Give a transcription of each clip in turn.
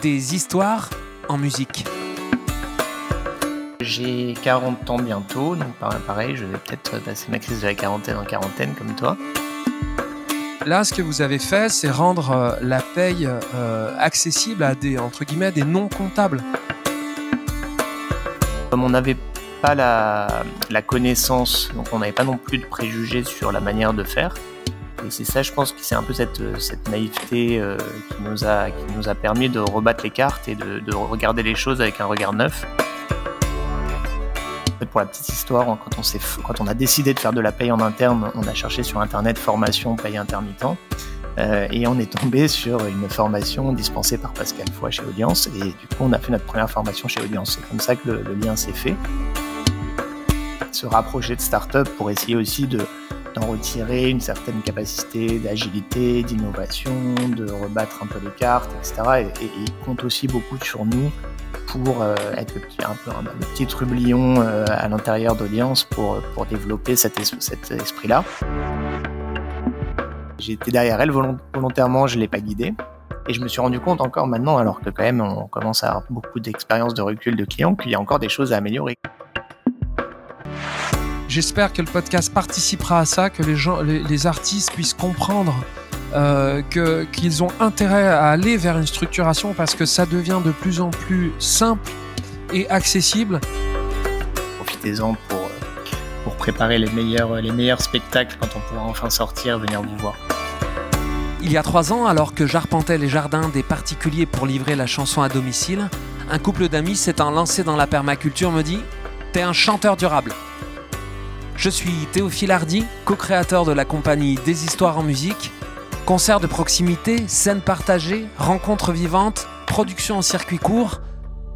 des histoires en musique. J'ai 40 ans bientôt, donc pareil, je vais peut-être passer ma crise de la quarantaine en quarantaine comme toi. Là, ce que vous avez fait, c'est rendre euh, la paye euh, accessible à des, entre guillemets, des non comptables. Comme on n'avait pas la, connaissance, donc on n'avait pas non plus de préjugés sur la manière de faire. Et c'est ça, je pense que c'est un peu cette, cette naïveté euh, qui, nous a, permis de rebattre les cartes et de, de regarder les choses avec un regard neuf pour la petite histoire, quand on, quand on a décidé de faire de la paye en interne, on a cherché sur Internet formation paye intermittent. Euh, et on est tombé sur une formation dispensée par Pascal Foy chez Audience. Et du coup, on a fait notre première formation chez Audience. C'est comme ça que le, lien s'est fait. Se rapprocher de start-up pour essayer aussi de, d'en retirer une certaine capacité d'agilité, d'innovation, de rebattre un peu les cartes, etc. Et, il compte aussi beaucoup sur nous pour euh, être le petit, un peu le petit trublion euh, à l'intérieur d'audience pour, pour développer cet, esprit-là. Été derrière elle volontairement, je ne l'ai pas guidée. Et je me suis rendu compte encore maintenant, alors que quand même on commence à avoir beaucoup d'expérience de recul de clients, qu'il y a encore des choses à améliorer. J'espère que le podcast participera à ça, que les, gens, les artistes puissent comprendre euh, qu'ils ont intérêt à aller vers une structuration parce que ça devient de plus en plus simple et accessible. Profitez-en pour, pour préparer les meilleurs, les meilleurs spectacles quand on pourra enfin sortir, venir vous voir. Il y a trois ans, alors que j'arpentais les jardins des particuliers pour livrer la chanson à domicile, un couple d'amis s'étant lancé dans la permaculture me dit T'es un chanteur durable. Je suis Théophile Hardy, co-créateur de la compagnie Des Histoires en musique, Concerts de proximité, scènes partagées, rencontres vivantes, production en circuit court.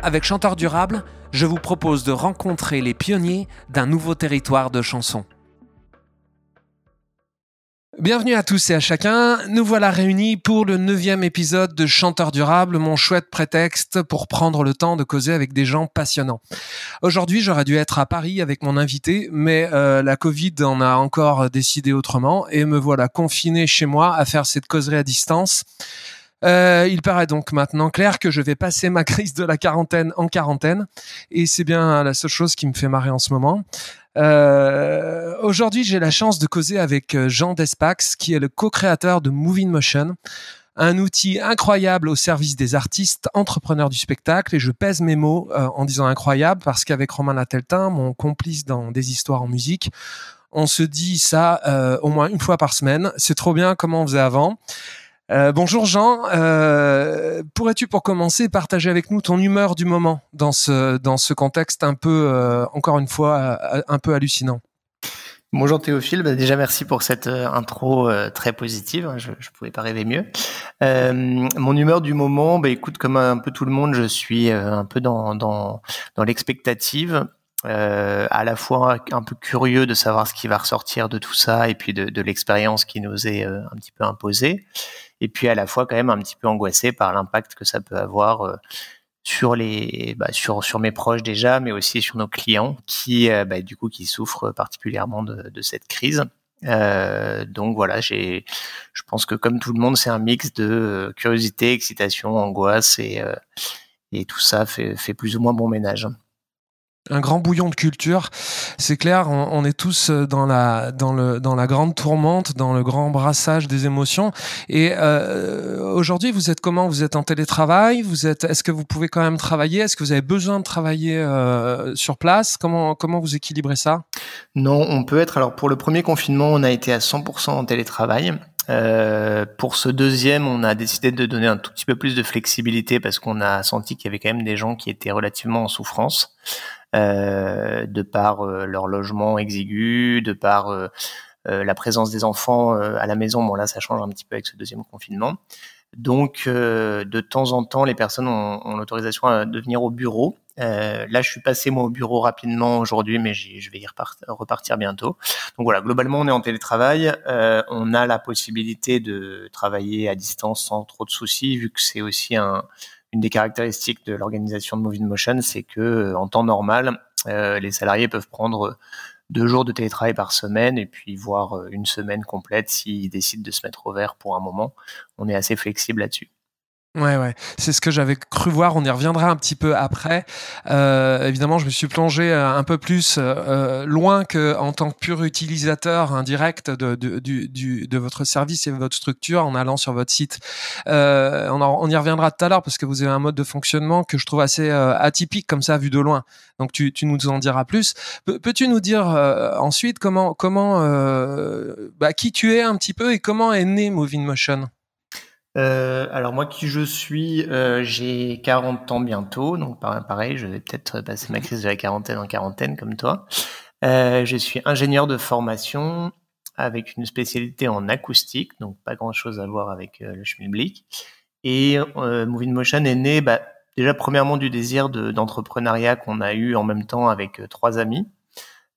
Avec Chanteur Durable, je vous propose de rencontrer les pionniers d'un nouveau territoire de chansons. Bienvenue à tous et à chacun. Nous voilà réunis pour le neuvième épisode de Chanteur durable, mon chouette prétexte pour prendre le temps de causer avec des gens passionnants. Aujourd'hui, j'aurais dû être à Paris avec mon invité, mais euh, la Covid en a encore décidé autrement et me voilà confiné chez moi à faire cette causerie à distance. Euh, il paraît donc maintenant clair que je vais passer ma crise de la quarantaine en quarantaine et c'est bien la seule chose qui me fait marrer en ce moment. Euh, aujourd'hui, j'ai la chance de causer avec euh, Jean Despax, qui est le co-créateur de Moving Motion, un outil incroyable au service des artistes, entrepreneurs du spectacle. Et je pèse mes mots euh, en disant incroyable parce qu'avec Romain Lateltin, mon complice dans des histoires en musique, on se dit ça au moins une fois par semaine. C'est trop bien comment on faisait avant? Euh, bonjour Jean, euh, pourrais-tu pour commencer partager avec nous ton humeur du moment dans ce, contexte un peu, euh, encore une fois, un peu hallucinant? Bonjour Théophile, bah, déjà merci pour cette intro très positive, je ne pouvais pas rêver mieux. mon humeur du moment, bah, écoute, comme un peu tout le monde, je suis un peu dans, l'expectative. à la fois un peu curieux de savoir ce qui va ressortir de tout ça et puis de l'expérience qui nous est un petit peu imposée et puis à la fois quand même un petit peu angoissé par l'impact que ça peut avoir euh, sur les bah, sur sur mes proches déjà mais aussi sur nos clients qui euh, bah, du coup qui souffrent particulièrement de, de cette crise. Euh, donc voilà j'ai je pense que comme tout le monde c'est un mix de curiosité excitation angoisse et et tout ça fait fait plus ou moins bon ménage un grand bouillon de culture. C'est clair, on, est tous euh, dans la dans le dans la grande tourmente, dans le grand brassage des émotions. Et euh, aujourd'hui, vous êtes comment? Vous êtes en télétravail? Vous êtes Est-ce que vous pouvez quand même travailler? Est-ce que vous avez besoin de travailler euh, sur place? Comment comment vous équilibrez ça? Non, on peut être. Alors pour le premier confinement, on a été à 100% en télétravail. Euh, pour ce deuxième, on a décidé de donner un tout petit peu plus de flexibilité parce qu'on a senti qu'il y avait quand même des gens qui étaient relativement en souffrance. Euh, de par euh, leur logement exigu, de par euh, la présence des enfants à la maison. Bon là, ça change un petit peu avec ce deuxième confinement. Donc, de temps en temps, les personnes ont, l'autorisation de venir au bureau. là, je suis passé moi au bureau rapidement aujourd'hui, mais je vais y repartir bientôt. Donc voilà, globalement, on est en télétravail. on a la possibilité de travailler à distance sans trop de soucis, vu que c'est aussi un, une des caractéristiques de l'organisation de Moving Motion, c'est que euh, en temps normal, euh, les salariés peuvent prendre deux jours de télétravail par semaine et puis voir euh, une semaine complète s'ils décident de se mettre au vert pour un moment. On est assez flexible là-dessus. Ouais, ouais, c'est ce que j'avais cru voir. On y reviendra un petit peu après. Euh, évidemment, je me suis plongé euh, un peu plus euh, loin que en tant que pur utilisateur indirect de, du, du, de votre service et de votre structure en allant sur votre site. Euh, on, on, y reviendra tout à l'heure parce que vous avez un mode de fonctionnement que je trouve assez euh, atypique comme ça vu de loin. Donc tu, tu nous en diras plus. Peux-tu nous dire ensuite comment comment bah, qui tu es un petit peu et comment est né Moving Motion? Euh, alors moi qui je suis, euh, j'ai 40 ans bientôt, donc pareil, je vais peut-être passer ma crise de la quarantaine en quarantaine comme toi. Euh, je suis ingénieur de formation avec une spécialité en acoustique, donc pas grand-chose à voir avec euh, le schmilblick. Et euh, Moving Motion est né bah, déjà premièrement du désir d'entrepreneuriat qu'on a eu en même temps avec euh, trois amis.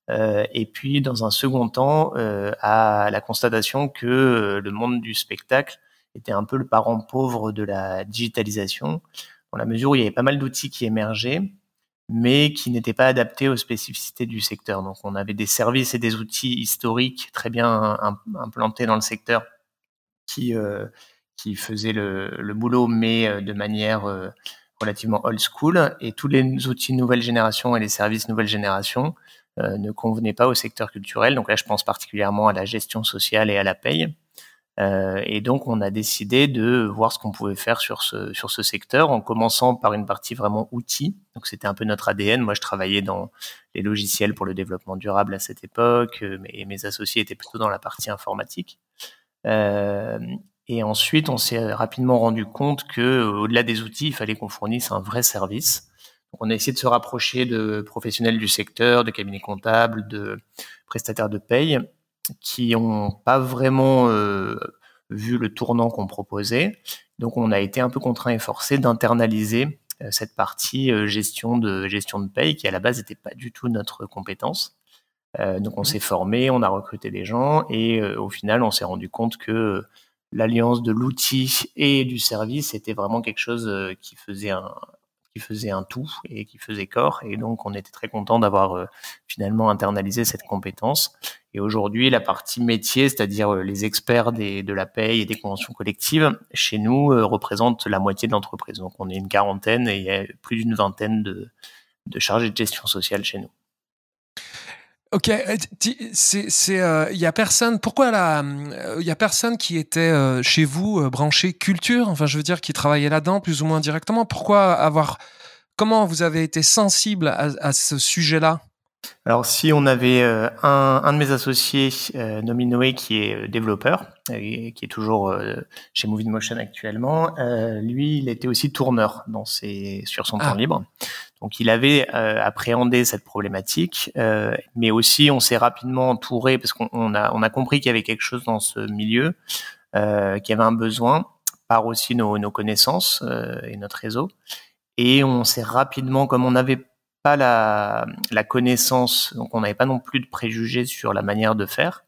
et puis dans un second temps, à la constatation que le monde du spectacle était un peu le parent pauvre de la digitalisation, dans la mesure où il y avait pas mal d'outils qui émergeaient, mais qui n'étaient pas adaptés aux spécificités du secteur. Donc on avait des services et des outils historiques très bien implantés dans le secteur qui, euh, faisaient le, le, boulot, mais euh, de manière euh, relativement old school. Et tous les outils nouvelle génération et les services nouvelle génération ne convenaient pas au secteur culturel. Donc là, je pense particulièrement à la gestion sociale et à la paye. Euh, et donc, on a décidé de voir ce qu'on pouvait faire sur ce, sur ce secteur, en commençant par une partie vraiment outils. Donc, c'était un peu notre ADN. Moi, je travaillais dans les logiciels pour le développement durable à cette époque, euh, et mes associés étaient plutôt dans la partie informatique. Euh, et ensuite, on s'est rapidement rendu compte que, au-delà des outils, il fallait qu'on fournisse un vrai service. On a essayé de se rapprocher de professionnels du secteur, de cabinets comptables, de prestataires de paye, qui ont pas vraiment euh, vu le tournant qu'on proposait. Donc on a été un peu contraint et forcé d'internaliser euh, cette partie euh, gestion de gestion de paye qui à la base n'était pas du tout notre compétence. donc on mmh. s'est formé, on a recruté des gens et au final on s'est rendu compte que l'alliance de l'outil et du service était vraiment quelque chose qui faisait un, qui faisait un tout et qui faisait corps. Et donc, on était très content d'avoir finalement internalisé cette compétence. Et aujourd'hui, la partie métier, c'est-à-dire euh, les experts de la paye et des conventions collectives, chez nous, euh, représente la moitié de. Donc, on est une quarantaine et il y a plus d'une vingtaine de, de chargés de gestion sociale chez nous. Ok, euh, c'est euh, il y a personne. Pourquoi Il y a personne qui était euh, chez vous branché culture? Enfin, je veux dire, qui travaillait là-dedans plus ou moins directement. Pourquoi avoir Comment vous avez été sensible à ce sujet-là? Alors si on avait un, un, de mes associés, euh, Nominoé, qui est développeur, et qui est toujours chez Movie Motion actuellement, lui, il était aussi tourneur dans ses, sur son temps ah. libre. Donc il avait euh, appréhendé cette problématique, euh, mais aussi on s'est rapidement entouré parce qu'on a, on a compris qu'il y avait quelque chose dans ce milieu, euh, qu'il y avait un besoin, par aussi nos, nos connaissances euh, et notre réseau. Et on s'est rapidement, comme on n'avait pas la, la connaissance, donc on n'avait pas non plus de préjugés sur la manière de faire.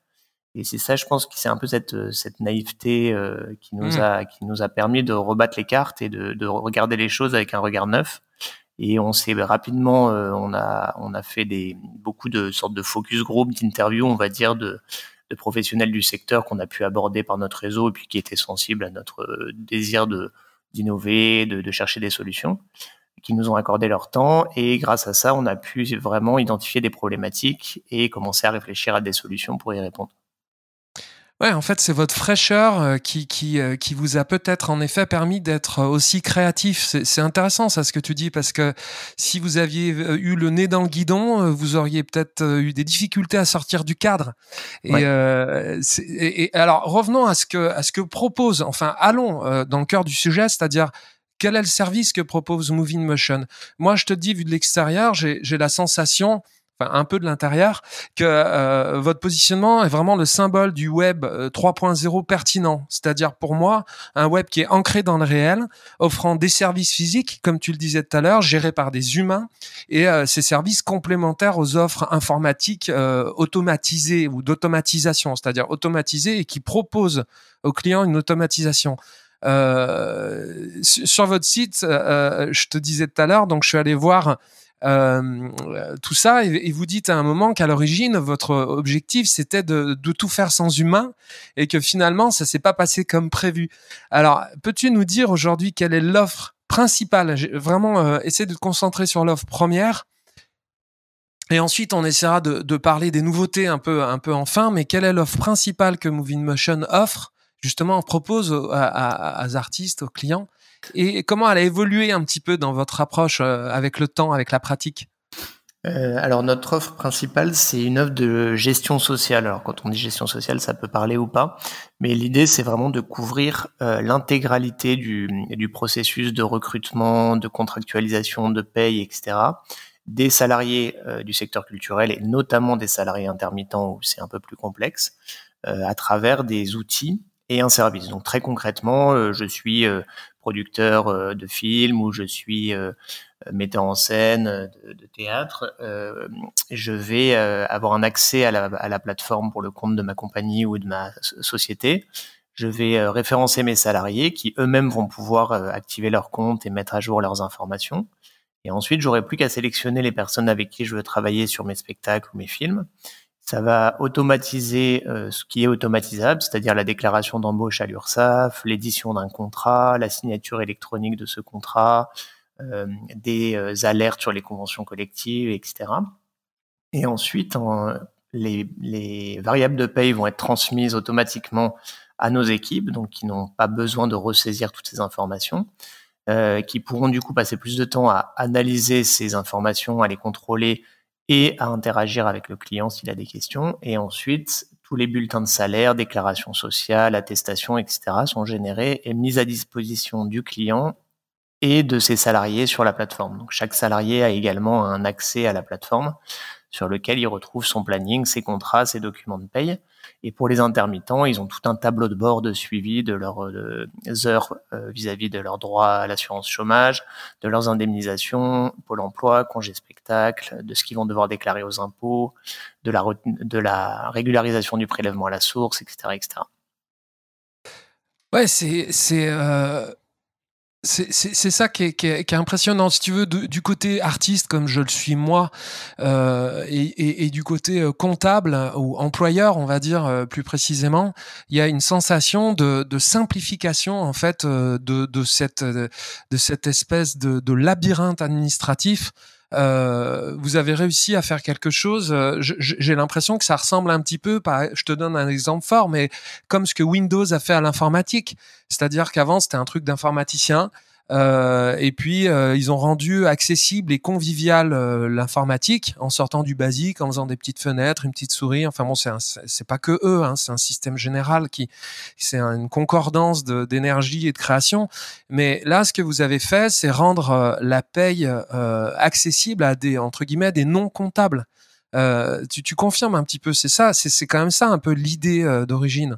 Et c'est ça, je pense, que c'est un peu cette, cette naïveté euh, qui nous mmh. a qui nous a permis de rebattre les cartes et de, de regarder les choses avec un regard neuf et on s'est rapidement, euh, on a on a fait des beaucoup de sortes de focus group, d'interviews, on va dire de, de professionnels du secteur qu'on a pu aborder par notre réseau et puis qui étaient sensibles à notre euh, désir de d'innover, de, de chercher des solutions, qui nous ont accordé leur temps et grâce à ça, on a pu vraiment identifier des problématiques et commencer à réfléchir à des solutions pour y répondre. Ouais, en fait, c'est votre fraîcheur euh, qui, qui, euh, qui vous a peut-être en effet permis d'être euh, aussi créatif. C'est intéressant ça ce que tu dis parce que si vous aviez eu le nez dans le guidon, vous auriez peut-être eu des difficultés à sortir du cadre. Et, et, alors revenons à ce que à ce que propose. Enfin, allons dans le cœur du sujet, c'est-à-dire quel est le service que propose Moving Motion? Moi, je te dis, vu de l'extérieur, j'ai la sensation un peu de l'intérieur, que euh, votre positionnement est vraiment le symbole du web 3.0 euh, pertinent. C'est-à-dire pour moi, un web qui est ancré dans le réel, offrant des services physiques, comme tu le disais tout à l'heure, gérés par des humains, et euh, ces services complémentaires aux offres informatiques automatisées ou d'automatisation, c'est-à-dire automatisées et qui proposent aux clients une automatisation. Euh, sur votre site, euh, je te disais tout à l'heure, donc je suis allé voir euh, tout ça, et, vous dites à un moment qu'à l'origine, votre objectif, c'était de, tout faire sans humain, et que finalement, ça s'est pas passé comme prévu. Alors, peux-tu nous dire aujourd'hui quelle est l'offre principale? Vraiment, euh, de te concentrer sur l'offre première. Et ensuite, on essaiera de, de, parler des nouveautés un peu, un peu enfin, mais quelle est l'offre principale que Moving Motion offre justement propose aux artistes, aux clients Et comment elle a évolué un petit peu dans votre approche euh, avec le temps, avec la pratique? Euh, alors notre offre principale, c'est une offre de gestion sociale. Alors quand on dit gestion sociale, ça peut parler ou pas, mais l'idée c'est vraiment de couvrir euh, l'intégralité du, du, processus de recrutement, de contractualisation, de paye, etc. des salariés du secteur culturel et notamment des salariés intermittents où c'est un peu plus complexe, à travers des outils et un service. Donc très concrètement, euh, je suis euh, producteur euh, de films ou je suis metteur en scène de, théâtre, je vais avoir un accès à la, à la, plateforme pour le compte de ma compagnie ou de ma société. Je vais référencer mes salariés qui eux-mêmes vont pouvoir activer leur compte et mettre à jour leurs informations. Et ensuite, j'aurai plus qu'à sélectionner les personnes avec qui je veux travailler sur mes spectacles ou mes films. Ça va automatiser euh, ce qui est automatisable, c'est-à-dire la déclaration d'embauche à l'URSSAF, l'édition d'un contrat, la signature électronique de ce contrat, euh, des euh, alertes sur les conventions collectives, etc. Et ensuite, les, les, variables de paye vont être transmises automatiquement à nos équipes, donc qui n'ont pas besoin de ressaisir toutes ces informations, qui pourront du coup passer plus de temps à analyser ces informations, à les contrôler et à interagir avec le client s'il a des questions. Et ensuite, tous les bulletins de salaire, déclarations sociales, attestations, etc. sont générés et mis à disposition du client et de ses salariés sur la plateforme. Donc chaque salarié a également un accès à la plateforme sur lequel il retrouve son planning, ses contrats, ses documents de paye. Et pour les intermittents, ils ont tout un tableau de bord de suivi de leurs euh, heures euh, vis-à-vis de leurs droits à l'assurance chômage, de leurs indemnisations, Pôle emploi, congé spectacle, de ce qu'ils vont devoir déclarer aux impôts, de la, de la régularisation du prélèvement à la source, etc. etc. Ouais, c'est euh, c'est ça qui est, qui, est, qui est, impressionnant, si tu veux, du côté artiste, comme je le suis moi, euh, et, et, et, du côté euh, comptable ou employeur, on va dire euh, plus précisément, il y a une sensation de, de simplification en fait euh, de, de, cette, de cette espèce de, de labyrinthe administratif euh, vous avez réussi à faire quelque chose. Euh, j'ai l'impression que ça ressemble un petit peu, je te donne un exemple fort, mais comme ce que Windows a fait à l'informatique. C'est-à-dire qu'avant, c'était un truc d'informaticien. Euh, et puis euh, ils ont rendu accessible et convivial euh, l'informatique en sortant du basique, en faisant des petites fenêtres, une petite souris. Enfin bon, c'est c'est pas que eux, hein, c'est un système général qui c'est une concordance d'énergie et de création. Mais là, ce que vous avez fait, c'est rendre la paye accessible à des entre guillemets des non comptables. tu, tu confirmes un petit peu, c'est ça, c'est quand même ça un peu l'idée d'origine.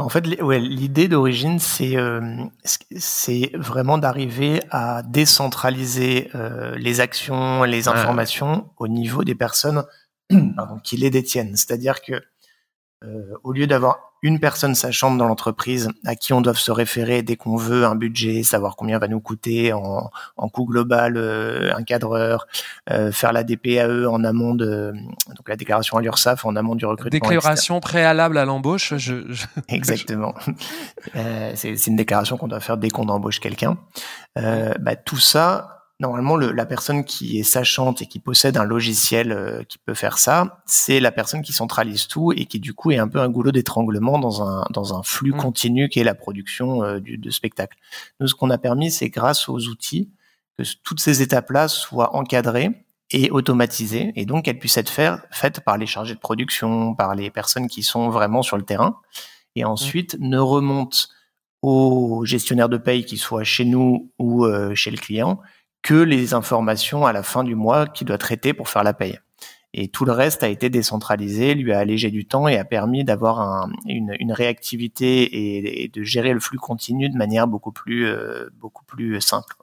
En fait, l'idée d'origine, c'est euh, c'est vraiment d'arriver à décentraliser euh, les actions, les informations au niveau des personnes qui les détiennent. C'est-à-dire que euh, au lieu d'avoir une personne sachante dans l'entreprise à qui on doit se référer dès qu'on veut un budget, savoir combien va nous coûter en, en coût global euh, un cadreur, euh, faire la DPAE en amont de donc la déclaration à l'URSSAF en amont du recrutement. Déclaration préalable à l'embauche. Je, je... Exactement. euh, c'est une déclaration qu'on doit faire dès qu'on embauche quelqu'un. Euh, bah, tout ça, Normalement, le, la personne qui est sachante et qui possède un logiciel euh, qui peut faire ça, c'est la personne qui centralise tout et qui du coup est un peu un goulot d'étranglement dans un, dans un flux mmh. continu qui est la production euh, du, de spectacle. Nous, ce qu'on a permis, c'est grâce aux outils que toutes ces étapes-là soient encadrées et automatisées et donc qu'elles puissent être faire, faites par les chargés de production, par les personnes qui sont vraiment sur le terrain et mmh. ensuite ne remontent aux gestionnaires de paye qui soient chez nous ou euh, chez le client que les informations à la fin du mois qu'il doit traiter pour faire la paye. Et tout le reste a été décentralisé, lui a allégé du temps et a permis d'avoir un, une, une, réactivité et, de gérer le flux continu de manière beaucoup plus, euh, beaucoup plus simple.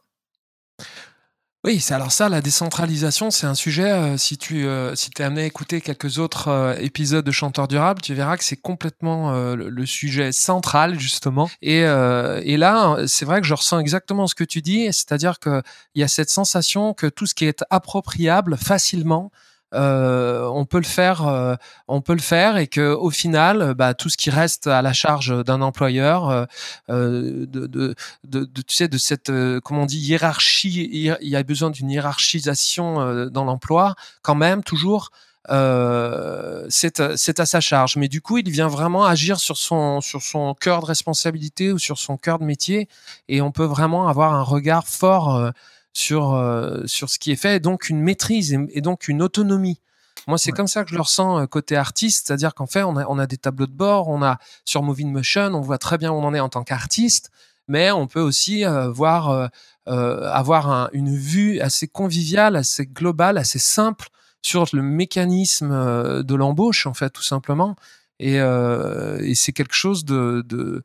Oui, alors ça, la décentralisation, c'est un sujet. Euh, si tu euh, si es amené à écouter quelques autres euh, épisodes de Chanteurs Durables, tu verras que c'est complètement le, sujet central justement. Et, et là, c'est vrai que je ressens exactement ce que tu dis, c'est-à-dire qu'il y a cette sensation que tout ce qui est appropriable facilement, euh, on peut le faire, euh, on peut le faire, et que au final, bah, tout ce qui reste à la charge d'un employeur, euh, de, de, de, tu sais, de cette, comment on dit, hiérarchie, il y a besoin d'une hiérarchisation dans l'emploi, quand même, toujours. Euh, c'est à sa charge. Mais du coup, il vient vraiment agir sur son sur son cœur de responsabilité ou sur son cœur de métier, et on peut vraiment avoir un regard fort sur euh, sur ce qui est fait, et donc une maîtrise et, donc une autonomie. Moi, c'est comme ça que je le ressens euh, côté artiste, c'est-à-dire qu'en fait, on a, on a des tableaux de bord, on a sur Moving Motion, on voit très bien où on en est en tant qu'artiste, mais on peut aussi euh, voir avoir une vue assez conviviale, assez globale, assez simple sur le mécanisme de l'embauche, en fait, tout simplement. Et, et c'est quelque chose de, de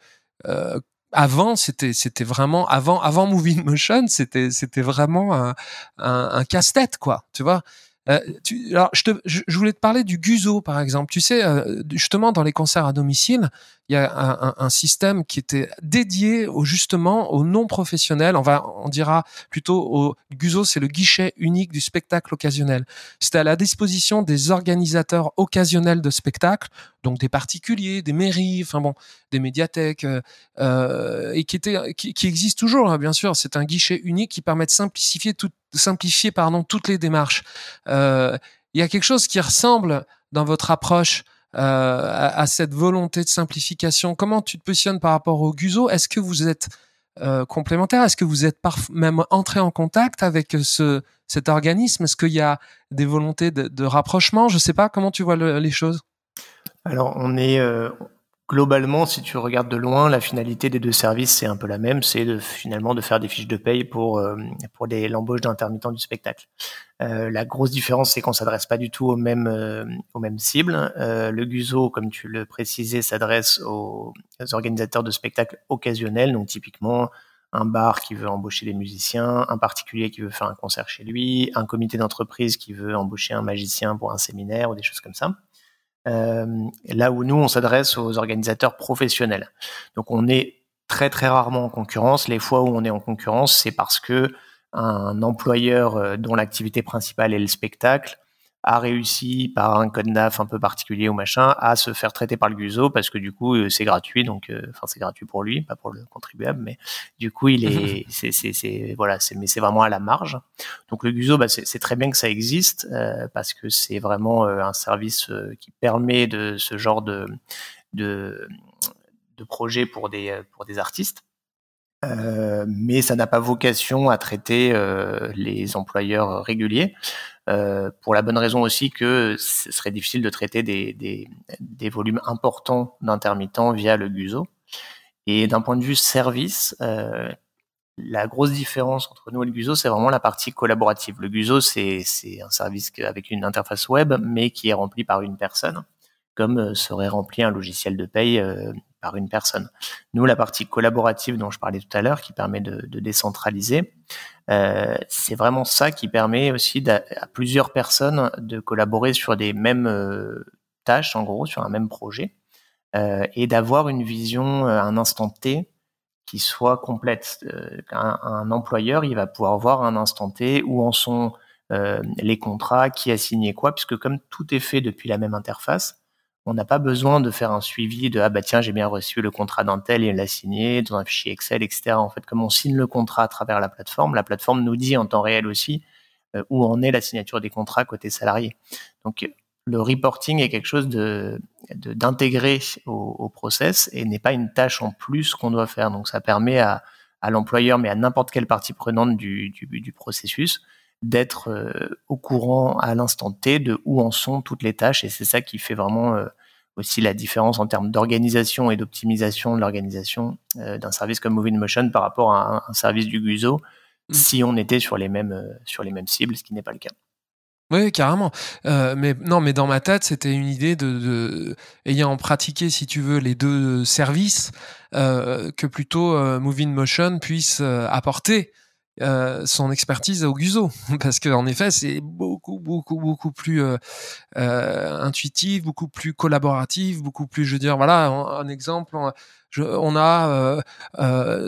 avant c'était c'était vraiment avant avant Moving Motion c'était c'était vraiment un, casse-tête quoi tu vois? Euh, alors, je, voulais te parler du Guzo, par exemple. Tu sais, euh, justement, dans les concerts à domicile, il y a un, système qui était dédié justement aux non-professionnels. On on dira plutôt au Guzo, c'est le guichet unique du spectacle occasionnel. C'était à la disposition des organisateurs occasionnels de spectacles, donc des particuliers, des mairies, enfin bon, des médiathèques, euh, et qui était, existe toujours, hein, bien sûr. C'est un guichet unique qui permet de simplifier tout, simplifier pardon toutes les démarches. Euh, il y a quelque chose qui ressemble dans votre approche euh, à, cette volonté de simplification. Comment tu te positionnes par rapport au Guzo? Est-ce que vous êtes euh, complémentaire? Est-ce que vous êtes même entré en contact avec ce cet organisme? Est-ce qu'il y a des volontés de, de rapprochement? Je sais pas. Comment tu vois les choses? Alors, on est globalement, si tu regardes de loin, la finalité des deux services, c'est un peu la même, c'est finalement de faire des fiches de paye pour euh, pour l'embauche d'intermittents du spectacle. Euh, la grosse différence, c'est qu'on s'adresse pas du tout aux mêmes euh, aux mêmes cibles. le GUSO, comme tu le précisais, s'adresse aux, organisateurs de spectacles occasionnels, donc typiquement un bar qui veut embaucher des musiciens, un particulier qui veut faire un concert chez lui, un comité d'entreprise qui veut embaucher un magicien pour un séminaire ou des choses comme ça. Euh, là où nous, on s'adresse aux organisateurs professionnels. Donc on est très très rarement en concurrence. Les fois où on est en concurrence, c'est parce que un employeur euh, dont l'activité principale est le spectacle a réussi par un code NAF un peu particulier ou machin à se faire traiter par le GUSO parce que du coup euh, c'est gratuit donc euh, enfin c'est gratuit pour lui pas pour le contribuable mais du coup il est c'est c'est c'est voilà c'est mais c'est vraiment à la marge. Donc le GUSO bah, c'est très bien que ça existe euh, parce que c'est vraiment un service qui permet de ce genre de de de projet pour des pour des artistes. Euh, mais ça n'a pas vocation à traiter euh, les employeurs réguliers, euh, pour la bonne raison aussi que ce serait difficile de traiter des, des, volumes importants d'intermittents via le GUSO. Et d'un point de vue service, euh, la grosse différence entre nous et le GUSO, c'est vraiment la partie collaborative. Le GUSO, c'est un service avec une interface web, mais qui est rempli par une personne, comme serait rempli un logiciel de paye par une personne. Nous, la partie collaborative dont je parlais tout à l'heure, qui permet de, de décentraliser, euh, c'est vraiment ça qui permet aussi à, plusieurs personnes de collaborer sur des mêmes euh, tâches, en gros, sur un même projet, euh, et d'avoir une vision à un instant T qui soit complète. Un, un, employeur, il va pouvoir voir un instant T où en sont les contrats, qui a signé quoi, puisque comme tout est fait depuis la même interface, on n'a pas besoin de faire un suivi de ah bah tiens j'ai bien reçu le contrat d'un tel et l'a signé dans un fichier Excel etc. En fait comme on signe le contrat à travers la plateforme, la plateforme nous dit en temps réel aussi euh, où en est la signature des contrats côté salarié. Donc le reporting est quelque chose de d'intégrer au, au, process et n'est pas une tâche en plus qu'on doit faire. Donc ça permet à, à l'employeur mais à n'importe quelle partie prenante du, du, du processus d'être euh, au courant à l'instant T de où en sont toutes les tâches et c'est ça qui fait vraiment euh, aussi la différence en termes d'organisation et d'optimisation de l'organisation euh, d'un service comme Moving Motion par rapport à un, service du Guzo mm. si on était sur les mêmes sur les mêmes cibles, ce qui n'est pas le cas. Oui, carrément. mais non, mais dans ma tête, c'était une idée de, de, ayant pratiqué, si tu veux, les deux services, que plutôt Moving Motion puisse apporter euh, son expertise au Guzo. Parce qu'en effet c'est beaucoup beaucoup beaucoup plus euh, euh, intuitif, beaucoup plus collaboratif, beaucoup plus je veux dire voilà un, exemple on, a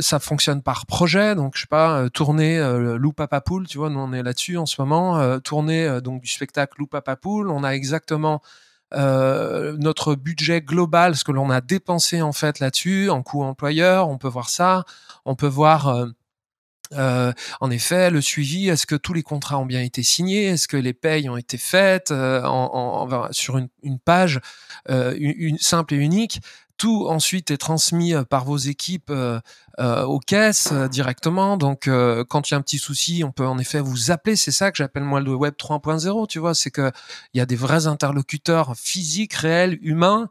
ça fonctionne par projet. Donc je sais pas tourner Lou Papa Poule tu vois nous on est là-dessus en ce moment. Tourner donc du spectacle Lou Papa Poule. On a exactement euh, notre budget global, ce que l'on a dépensé en fait là-dessus, en coût employeur, on peut voir ça, on peut voir euh, euh, en effet, le suivi, est-ce que tous les contrats ont bien été signés? Est-ce que les payes ont été faites? Euh, en, en, sur une, une page euh, une, simple et unique tout ensuite est transmis par vos équipes aux caisses directement. Donc, quand il y a un petit souci, on peut en effet vous appeler. C'est ça que j'appelle moi le web 3.0. Tu vois, c'est que il y a des vrais interlocuteurs physiques, réels, humains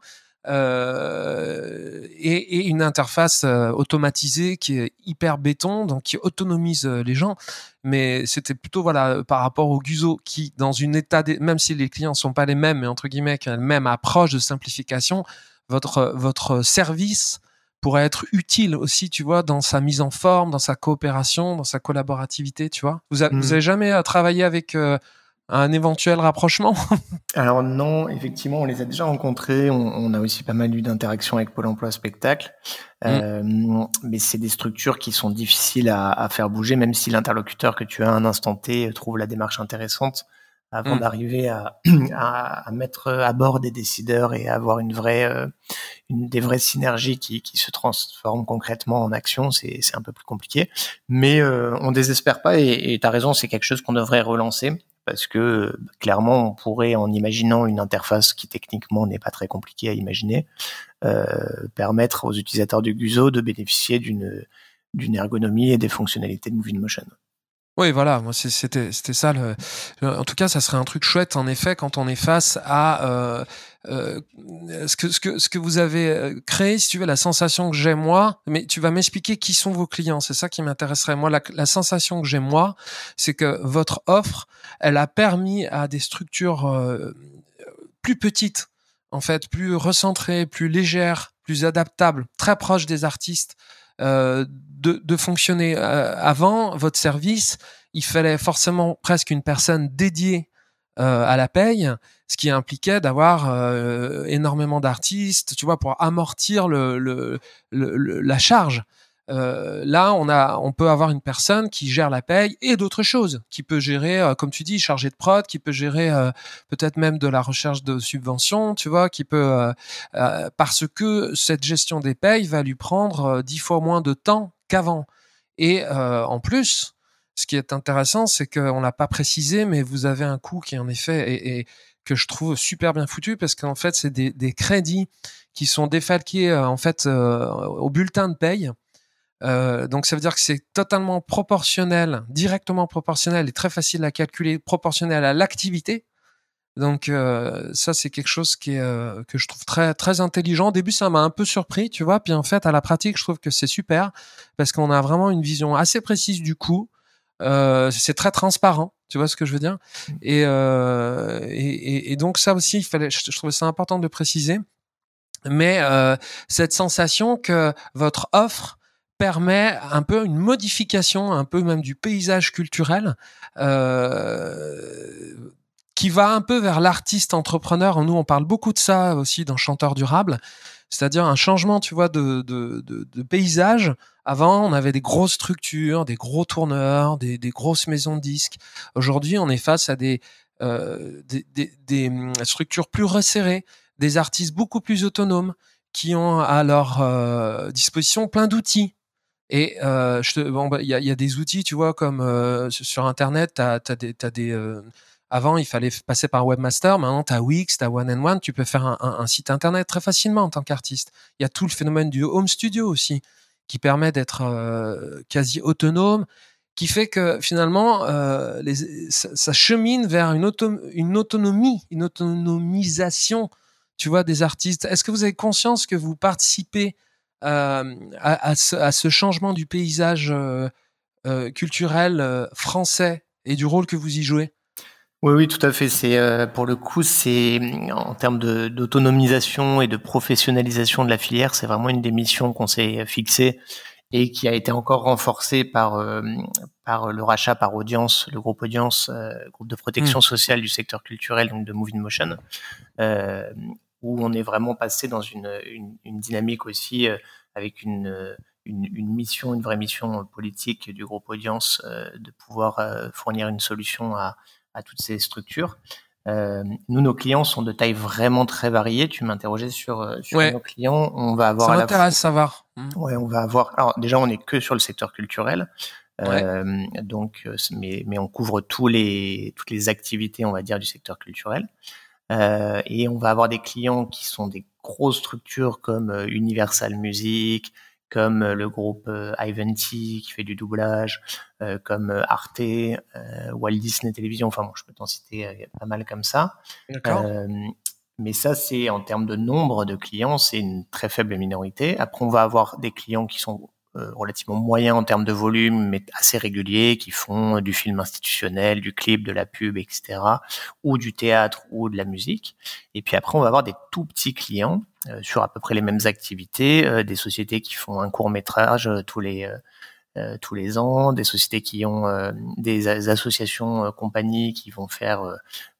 euh, et, et, une interface euh, automatisée qui est hyper béton, donc qui autonomise euh, les gens. Mais c'était plutôt voilà par rapport au Guzo qui, dans une état, même si les clients sont pas les mêmes, mais entre guillemets, qui a la même approche de simplification, votre votre service pourrait être utile aussi, tu vois, dans sa mise en forme, dans sa coopération, dans sa collaborativité, tu vois. Vous, vous mmh. avez jamais travaillé avec un éventuel rapprochement? Alors non, effectivement, on les a déjà rencontrés. On, a aussi pas mal eu d'interactions avec Pôle Emploi Spectacle, mm. euh, mais c'est des structures qui sont difficiles à, faire bouger, même si l'interlocuteur que tu as à un instant T trouve la démarche intéressante avant mm. d'arriver à, à, mettre à bord des décideurs et à avoir une vraie, euh, une, des vraies synergies qui, qui se transforment concrètement en action, c'est un peu plus compliqué. Mais euh, on désespère pas et tu as raison, c'est quelque chose qu'on devrait relancer parce que clairement, on pourrait, en imaginant une interface qui techniquement n'est pas très compliquée à imaginer, euh, permettre aux utilisateurs du Guzo de bénéficier d'une d'une ergonomie et des fonctionnalités de Moving Motion. Oui, voilà, moi c'était c'était ça. Le, en tout cas, ça serait un truc chouette en effet quand on est face à euh, euh, ce que ce que ce que vous avez euh, créé, si tu veux, la sensation que j'ai moi. Mais tu vas m'expliquer qui sont vos clients. C'est ça qui m'intéresserait. Moi, la, la, sensation que j'ai moi, c'est que votre offre, elle a permis à des structures euh, plus petites, en fait, plus recentrées, plus légères, plus adaptables, très proches des artistes euh, de, fonctionner. Euh, avant, votre service, il fallait forcément presque une personne dédiée euh, à la paye, ce qui impliquait d'avoir énormément d'artistes, tu vois, pour amortir la charge. Euh, là, on a, on peut avoir une personne qui gère la paye et d'autres choses, qui peut gérer, euh, comme tu dis, chargé de prod, qui peut gérer euh, peut-être même de la recherche de subventions, tu vois, qui peut, parce que cette gestion des payes va lui prendre dix fois moins de temps qu'avant. Et en plus, ce qui est intéressant, c'est qu'on l'a pas précisé, mais vous avez un coût qui en effet et, que je trouve super bien foutu parce qu'en fait, c'est des, des, crédits qui sont défalqués en fait au bulletin de paye euh, donc ça veut dire que c'est totalement proportionnel, directement proportionnel et très facile à calculer, proportionnel à l'activité. Donc euh, ça c'est quelque chose qui est, euh, que je trouve très très intelligent. Au début ça m'a un peu surpris, tu vois, puis en fait à la pratique je trouve que c'est super parce qu'on a vraiment une vision assez précise du coût. c'est très transparent, tu vois ce que je veux dire? Mmh. Et, et, et, donc ça aussi il fallait, je, je trouvais ça important de préciser. Mais cette sensation que votre offre permet un peu une modification, un peu même du paysage culturel, euh, qui va un peu vers l'artiste entrepreneur. Nous, on parle beaucoup de ça aussi dans Chanteur durable, c'est-à-dire un changement, tu vois, de, de, de, de, paysage. Avant, on avait des grosses structures, des gros tourneurs, des, des grosses maisons de disques. Aujourd'hui, on est face à des, euh, des, des, hum, structures plus resserrées, des artistes beaucoup plus autonomes qui ont à leur euh, disposition plein d'outils et euh, bah, il y, a, des outils, tu vois, comme euh, sur Internet, as des, as des euh, avant, il fallait passer par webmaster. Maintenant, tu as Wix, tu as One and One. Tu peux faire un, site internet très facilement en tant qu'artiste. Il y a tout le phénomène du home studio aussi, qui permet d'être quasi autonome, qui fait que finalement, ça, chemine vers une, une autonomie, une autonomisation, tu vois, des artistes. Est-ce que vous avez conscience que vous participez euh, à, ce, changement du paysage euh, euh, culturel français et du rôle que vous y jouez? Oui, oui, tout à fait. C'est pour le coup, c'est en termes d'autonomisation et de professionnalisation de la filière, c'est vraiment une des missions qu'on s'est fixées et qui a été encore renforcé par par le rachat par Audience, le groupe Audience, groupe de protection mmh. sociale du secteur culturel, donc de Moving Motion, où on est vraiment passé dans une, une, une dynamique aussi avec une une, une, mission, une vraie mission politique du groupe Audience euh, de pouvoir euh, fournir une solution à, à toutes ces structures. Euh, nous, nos clients sont de taille vraiment très variée. Tu m'interrogeais sur, euh, sur nos clients. On va avoir. Ça m'intéresse savoir. Mmh. Ouais, on va avoir. Alors déjà, on n'est que sur le secteur culturel. Euh, donc, mais, mais on couvre tous les, toutes les activités, on va dire, du secteur culturel. Euh, et on va avoir des clients qui sont des grosses structures comme Universal Music, comme euh, le groupe euh, Ivanti qui fait du doublage, euh, comme Arte, Walt Disney Télévision, enfin bon, je peux t'en citer pas mal comme ça. mais ça, c'est en termes de nombre de clients, c'est une très faible minorité. Après, on va avoir des clients qui sont relativement moyens en termes de volume, mais assez réguliers, qui font du film institutionnel, du clip, de la pub, etc., ou du théâtre ou de la musique. Et puis après, on va avoir des tout petits clients euh, sur à peu près les mêmes activités, euh, des sociétés qui font un court métrage euh, tous les tous les ans, des sociétés qui ont des associations compagnies qui vont faire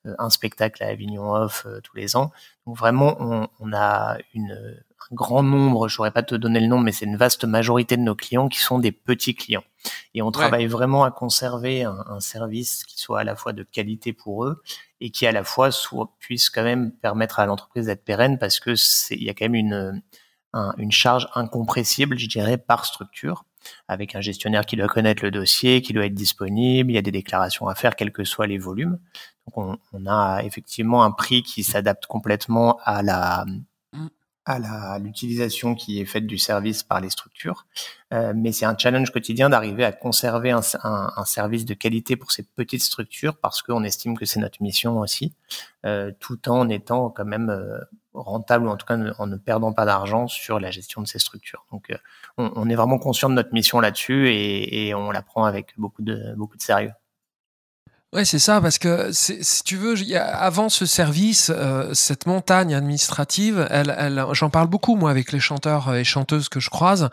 un spectacle à Avignon Off tous les ans. Donc vraiment, on, on a une, un grand nombre, je saurais pas te donner le nom, mais c'est une vaste majorité de nos clients qui sont des petits clients. Et on travaille vraiment à conserver un, un, service qui soit à la fois de qualité pour eux et qui à la fois soit, puisse quand même permettre à l'entreprise d'être pérenne parce que c'est, il y a quand même une, une charge incompressible, je dirais, par structure, avec un gestionnaire qui doit connaître le dossier, qui doit être disponible, il y a des déclarations à faire, quels que soient les volumes. Donc on, on a effectivement un prix qui s'adapte complètement à la, à l'utilisation qui est faite du service par les structures. Euh, mais c'est un challenge quotidien d'arriver à conserver un, service de qualité pour ces petites structures parce qu'on estime que c'est notre mission aussi, euh, tout en étant quand même euh, rentable ou en tout cas en ne perdant pas d'argent sur la gestion de ces structures. Donc on, on, est vraiment conscient de notre mission là-dessus et, et on la prend avec beaucoup de, beaucoup de sérieux. Ouais, c'est ça, parce que si tu veux, avant ce service, euh, cette montagne administrative, elle, elle, j'en parle beaucoup moi avec les chanteurs et chanteuses que je croise,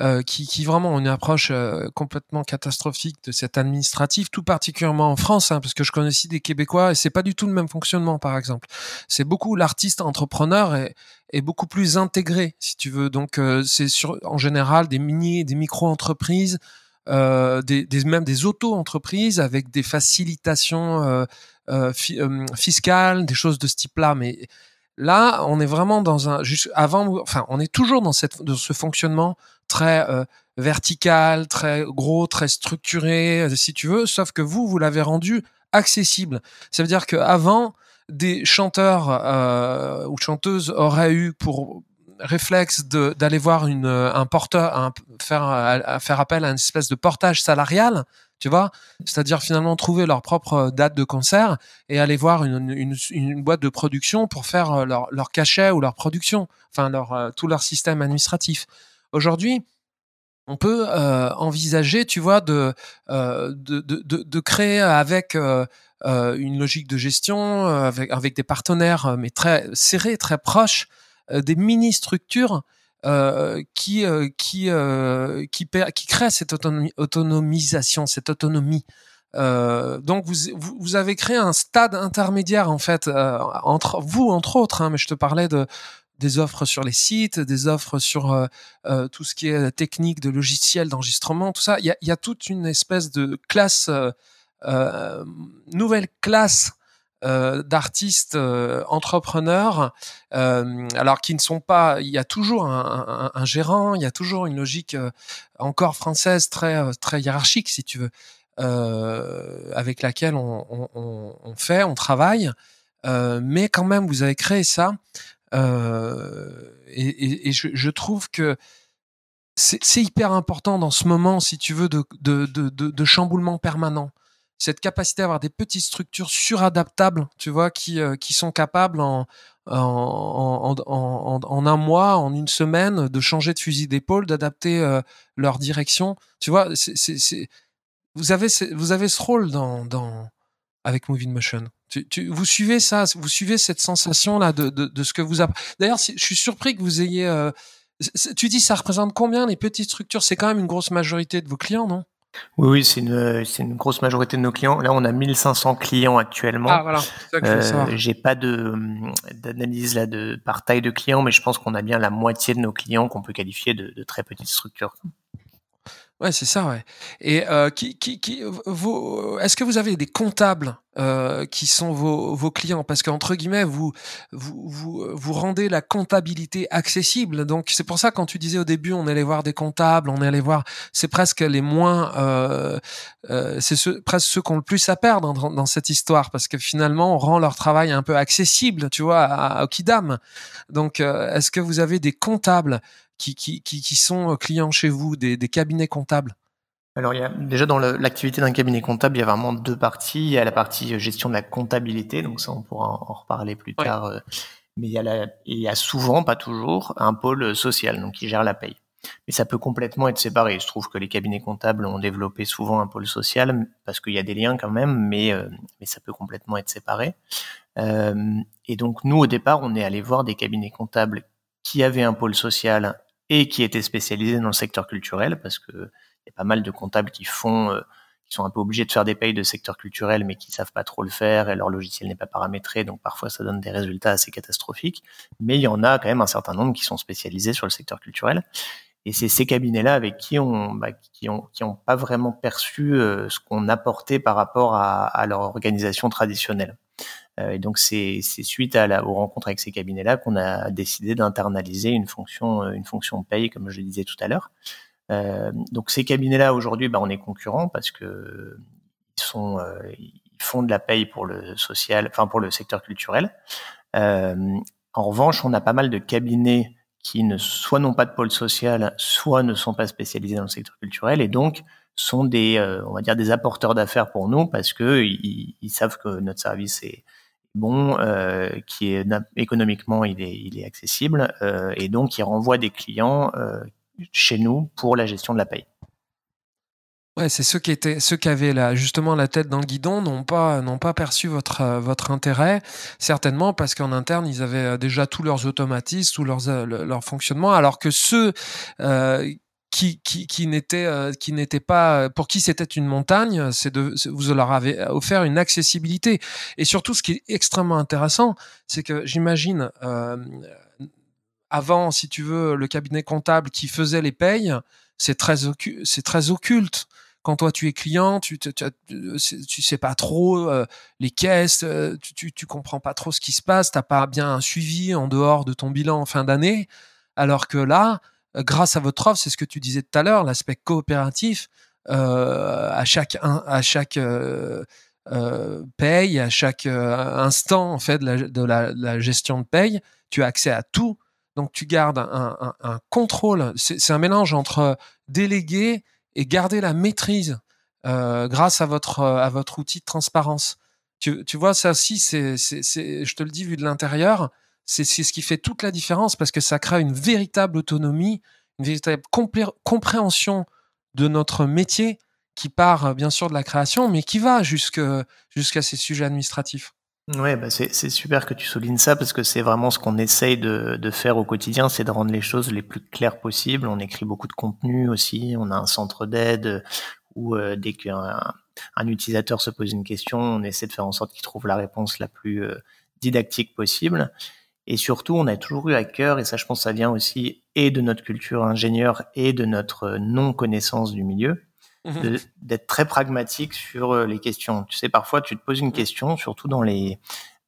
euh, qui, qui vraiment ont une approche euh, complètement catastrophique de cette administrative, tout particulièrement en France, hein, parce que je connais aussi des Québécois et c'est pas du tout le même fonctionnement, par exemple. C'est beaucoup l'artiste entrepreneur est, est beaucoup plus intégré, si tu veux. Donc euh, c'est sur, en général des mini, des micro entreprises euh, des, des, même des auto-entreprises avec des facilitations euh, euh, euh, fiscales, des choses de ce type-là. Mais là, on est vraiment dans un juste avant, enfin, on est toujours dans cette dans ce fonctionnement très vertical, très gros, très structuré, si tu veux. Sauf que vous, vous l'avez rendu accessible. Ça veut dire qu'avant, des chanteurs euh, ou chanteuses auraient eu pour réflexe d'aller voir une, un porteur, un, faire, faire appel à une espèce de portage salarial, tu vois, c'est-à-dire finalement trouver leur propre date de concert et aller voir une, une, boîte de production pour faire euh, leur, leur cachet ou leur production, enfin leur, euh, tout leur système administratif. Aujourd'hui, on peut euh, envisager, tu vois, de, euh, de, de, de, créer avec euh, une logique de gestion, avec, avec des partenaires, mais très serrés, très proches, euh, des mini structures euh, qui euh, qui qui qui créent cette autonomisation, cette autonomie. donc vous, vous avez créé un stade intermédiaire en fait entre vous entre autres, hein, mais je te parlais de des offres sur les sites, des offres sur tout ce qui est technique de logiciels d'enregistrement, tout ça. Il y a, toute une espèce de classe, nouvelle classe euh, d'artistes euh, entrepreneurs, euh, alors qui ne sont pas. Il y a toujours un, un, un gérant, il y a toujours une logique euh, encore française très très hiérarchique, si tu veux, avec laquelle on, on, on, fait, on travaille. mais quand même, vous avez créé ça, et, et, et je, je, trouve que c'est hyper important dans ce moment, si tu veux, de, de, de, de chamboulement permanent cette capacité à avoir des petites structures suradaptables, tu vois, qui, euh, qui sont capables en, en, en, un mois, en une semaine, de changer de fusil d'épaule, d'adapter euh, leur direction. Tu vois, vous avez vous avez ce rôle dans, dans avec Moving Motion. Tu, tu, vous suivez ça, vous suivez cette sensation là de, de, de ce que vous. D'ailleurs, je suis surpris que vous ayez euh, Tu dis ça représente combien les petites structures? C'est quand même une grosse majorité de vos clients, non? Oui, oui, c'est une, grosse majorité de nos clients. Là, on a 1500 clients actuellement. Ah, voilà. Euh, j'ai pas de, d'analyse là de, par taille de clients, mais je pense qu'on a bien la moitié de nos clients qu'on peut qualifier de, de très petites structures. Ouais, c'est ça, ouais. Et euh, qui, qui, qui, vous, est-ce que vous avez des comptables euh, qui sont vos, vos clients? Parce qu'entre guillemets, vous, vous, vous, vous rendez la comptabilité accessible. Donc c'est pour ça quand tu disais au début, on allait voir des comptables, on allait voir, c'est presque les moins, euh, euh, c'est presque ceux qui ont le plus à perdre dans, dans, cette histoire, parce que finalement, on rend leur travail un peu accessible, tu vois, à, à Kidam. Donc, euh, est-ce que vous avez des comptables qui, qui, qui, sont euh, clients chez vous, des, des cabinets comptables? Alors, il y a, déjà dans l'activité d'un cabinet comptable, il y a vraiment deux parties. Il y a la partie euh, gestion de la comptabilité, donc ça, on pourra en, reparler plus tard. Euh, mais il y, a la, il y a souvent, pas toujours, un pôle social, donc qui gère la paye. Mais ça peut complètement être séparé. Je trouve que les cabinets comptables ont développé souvent un pôle social parce qu'il y a des liens quand même, mais, mais ça peut complètement être séparé. Euh, et donc nous, au départ, on est allé voir des cabinets comptables qui avaient un pôle social et qui étaient spécialisés dans le secteur culturel, parce que il y a pas mal de comptables qui font, euh, qui sont un peu obligés de faire des payes de secteur culturel, mais qui savent pas trop le faire et leur logiciel n'est pas paramétré, donc parfois ça donne des résultats assez catastrophiques. Mais il y en a quand même un certain nombre qui sont spécialisés sur le secteur culturel. Et c'est ces cabinets-là avec qui on, bah, qui ont, qui ont pas vraiment perçu euh, ce qu'on apportait par rapport à, à leur organisation traditionnelle. Euh, et donc c'est suite aux rencontres avec ces cabinets-là qu'on a décidé d'internaliser une fonction, euh, une fonction paye, comme je le disais tout à l'heure. Euh, donc ces cabinets-là aujourd'hui, bah, on est concurrents parce que ils font de la paye pour le social, enfin pour le secteur culturel. en revanche, on a pas mal de cabinets qui ne soit n'ont pas de pôle social, soit ne sont pas spécialisés dans le secteur culturel, et donc sont des, on va dire, des apporteurs d'affaires pour nous parce que ils, ils, savent que notre service est, bon, euh, qui est économiquement il est, accessible euh, et donc il renvoie des clients euh, chez nous pour la gestion de la paye. Ouais, c'est ceux qui étaient, ceux qui avaient là justement la tête dans le guidon n'ont pas, n'ont pas perçu votre, votre intérêt, certainement parce qu'en interne ils avaient déjà tous leurs automatismes, tous leurs, leur fonctionnement, alors que ceux euh, qui, n'était euh, qui n'était pas pour qui c'était une montagne, c'est de vous leur avez offert une accessibilité et surtout ce qui est extrêmement intéressant, c'est que j'imagine euh, avant, si tu veux, le cabinet comptable qui faisait les payes, c'est très c'est très occulte. Quand toi tu es client, tu tu, sais pas trop euh, les caisses, euh, tu, tu, comprends pas trop ce qui se passe, t'as pas bien un suivi en dehors de ton bilan en fin d'année, alors que là euh, grâce à votre offre, c'est ce que tu disais tout à l'heure, l'aspect coopératif, euh, à chaque à chaque euh, euh, paye, à chaque instant en fait de, la, gestion de paye, tu as accès à tout. Donc tu gardes un, contrôle. C'est un mélange entre déléguer et garder la maîtrise grâce à votre à votre outil de transparence. Tu, vois ça aussi, je te le dis vu de l'intérieur, c'est ce qui fait toute la différence parce que ça crée une véritable autonomie, une véritable compréhension de notre métier qui part euh, bien sûr de la création, mais qui va jusqu'à ces sujets administratifs. Ouais, bah c'est super que tu soulignes ça parce que c'est vraiment ce qu'on essaye de, faire au quotidien, c'est de rendre les choses les plus claires possibles. On écrit beaucoup de contenu aussi, on a un centre d'aide où euh, dès qu'un un utilisateur se pose une question, on essaie de faire en sorte qu'il trouve la réponse la plus euh, didactique possible. Et surtout, on a toujours eu à cœur, et ça je pense ça vient aussi et de notre culture ingénieur et de notre non-connaissance du milieu, mmh d'être très pragmatique sur euh, les questions. Tu sais, parfois tu te poses une mmh. question, surtout dans les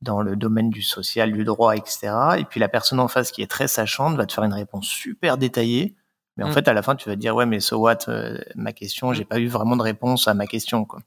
dans le domaine du social, du droit, etc. Et puis la personne en face qui est très sachante va te faire une réponse super détaillée, mais en mmh. fait à la fin tu vas te dire ouais mais so what, euh, ma question, j'ai pas eu vraiment de réponse à ma question quoi.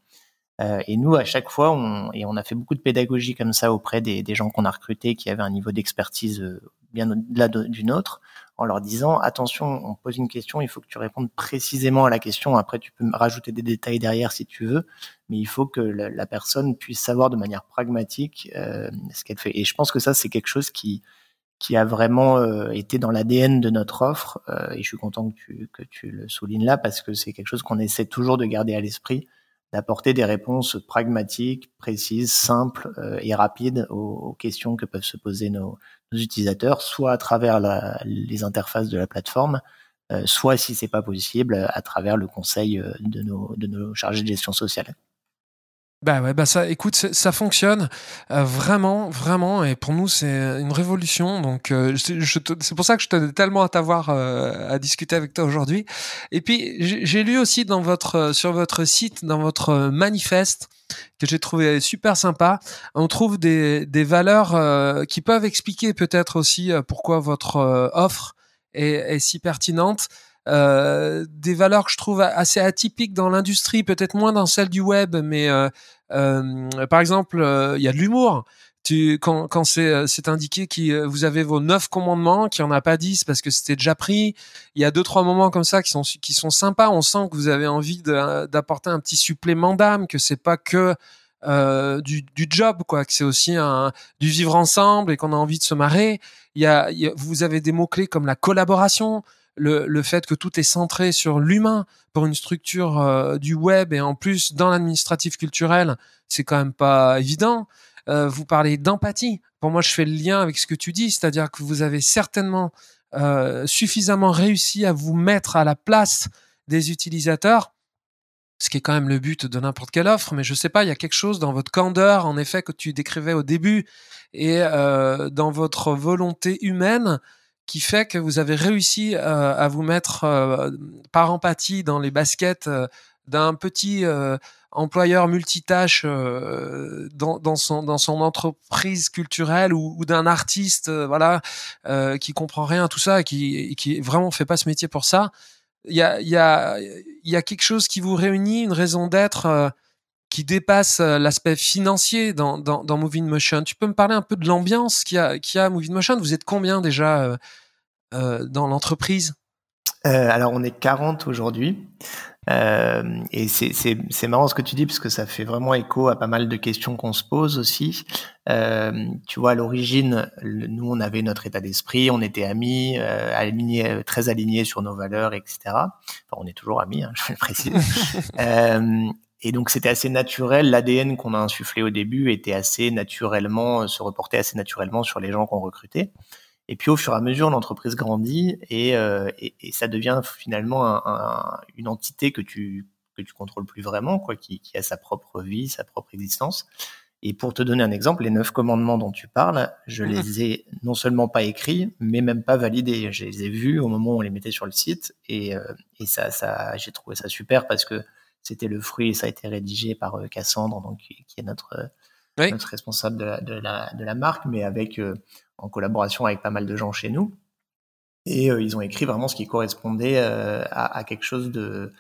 Euh, et nous, à chaque fois, on, et on a fait beaucoup de pédagogie comme ça auprès des, gens qu'on a recrutés qui avaient un niveau d'expertise euh, bien au-delà du nôtre, en leur disant attention, on pose une question, il faut que tu répondes précisément à la question. Après, tu peux rajouter des détails derrière si tu veux, mais il faut que la, personne puisse savoir de manière pragmatique euh, ce qu'elle fait. Et je pense que ça, c'est quelque chose qui qui a vraiment été dans l'ADN de notre offre. et je suis content que tu, que tu le soulignes là parce que c'est quelque chose qu'on essaie toujours de garder à l'esprit d'apporter des réponses pragmatiques, précises, simples euh, et rapides aux, questions que peuvent se poser nos, utilisateurs, soit à travers les interfaces de la plateforme, euh, soit si c'est pas possible, à travers le conseil de nos, de nos chargés de gestion sociale. Bah ouais, bah ça, écoute, ça fonctionne euh, vraiment, vraiment, et pour nous c'est une révolution. Donc, euh, c'est pour ça que je tenais tellement à t'avoir euh, à discuter avec toi aujourd'hui. Et puis, j'ai lu aussi dans votre, sur votre site, dans votre manifeste, que j'ai trouvé super sympa. On trouve des, des valeurs qui peuvent expliquer peut-être aussi pourquoi votre offre est, est si pertinente. Euh, des valeurs que je trouve assez atypiques dans l'industrie, peut-être moins dans celle du web, mais euh, euh, par exemple, il y a de l'humour. Tu, quand, quand c'est, indiqué que vous avez vos neuf commandements, qu'il n'y en a pas dix parce que c'était déjà pris. Il y a deux trois moments comme ça qui sont qui sont sympas. On sent que vous avez envie d'apporter un petit supplément d'âme, que c'est pas que euh, du, du, job, quoi, que c'est aussi un, du vivre ensemble et qu'on a envie de se marrer. Il y a, y a vous avez des mots clés comme la collaboration, le, fait que tout est centré sur l'humain pour une structure euh, du web et en plus dans l'administratif culturel, c'est quand même pas évident. Euh, vous parlez d'empathie. Pour moi, je fais le lien avec ce que tu dis, c'est-à-dire que vous avez certainement euh, suffisamment réussi à vous mettre à la place des utilisateurs, ce qui est quand même le but de n'importe quelle offre. Mais je sais pas, il y a quelque chose dans votre candeur, en effet, que tu décrivais au début, et dans votre volonté humaine qui fait que vous avez réussi euh, à vous mettre euh, par empathie dans les baskets euh, d'un petit employeur multitâche dans, dans, son, dans son entreprise culturelle ou, ou d'un artiste voilà qui comprend rien à tout ça et qui, qui vraiment fait pas ce métier pour ça. Il y a, y, a, y a quelque chose qui vous réunit, une raison d'être qui dépasse l'aspect financier dans, dans, dans Moving Motion. Tu peux me parler un peu de l'ambiance qu'il y a, qu'il y a Moving Motion? Vous êtes combien déjà euh, dans l'entreprise? Euh, Alors, on est 40 aujourd'hui. Euh, et c'est marrant ce que tu dis parce que ça fait vraiment écho à pas mal de questions qu'on se pose aussi. Euh, tu vois, à l'origine, nous, on avait notre état d'esprit, on était amis, euh, alignés, très alignés sur nos valeurs, etc. Enfin, on est toujours amis, hein, je le précise. euh, et donc, c'était assez naturel. L'ADN qu'on a insufflé au début était assez naturellement, se reportait assez naturellement sur les gens qu'on recrutait. Et puis au fur et à mesure, l'entreprise grandit et, euh, et, et, ça devient finalement un, un, une entité que tu que tu contrôles plus vraiment, quoi, qui, qui, a sa propre vie, sa propre existence. Et pour te donner un exemple, les neuf commandements dont tu parles, je mmh. les ai non seulement pas écrits, mais même pas validés. Je les ai vus au moment où on les mettait sur le site, et, euh, et ça, ça, j'ai trouvé ça super parce que c'était le fruit, ça a été rédigé par euh, Cassandre, donc qui est notre notre responsable de la, de la, de la marque, mais avec en collaboration avec pas mal de gens chez nous. Et euh, ils ont écrit vraiment ce qui correspondait euh, à, à, quelque chose de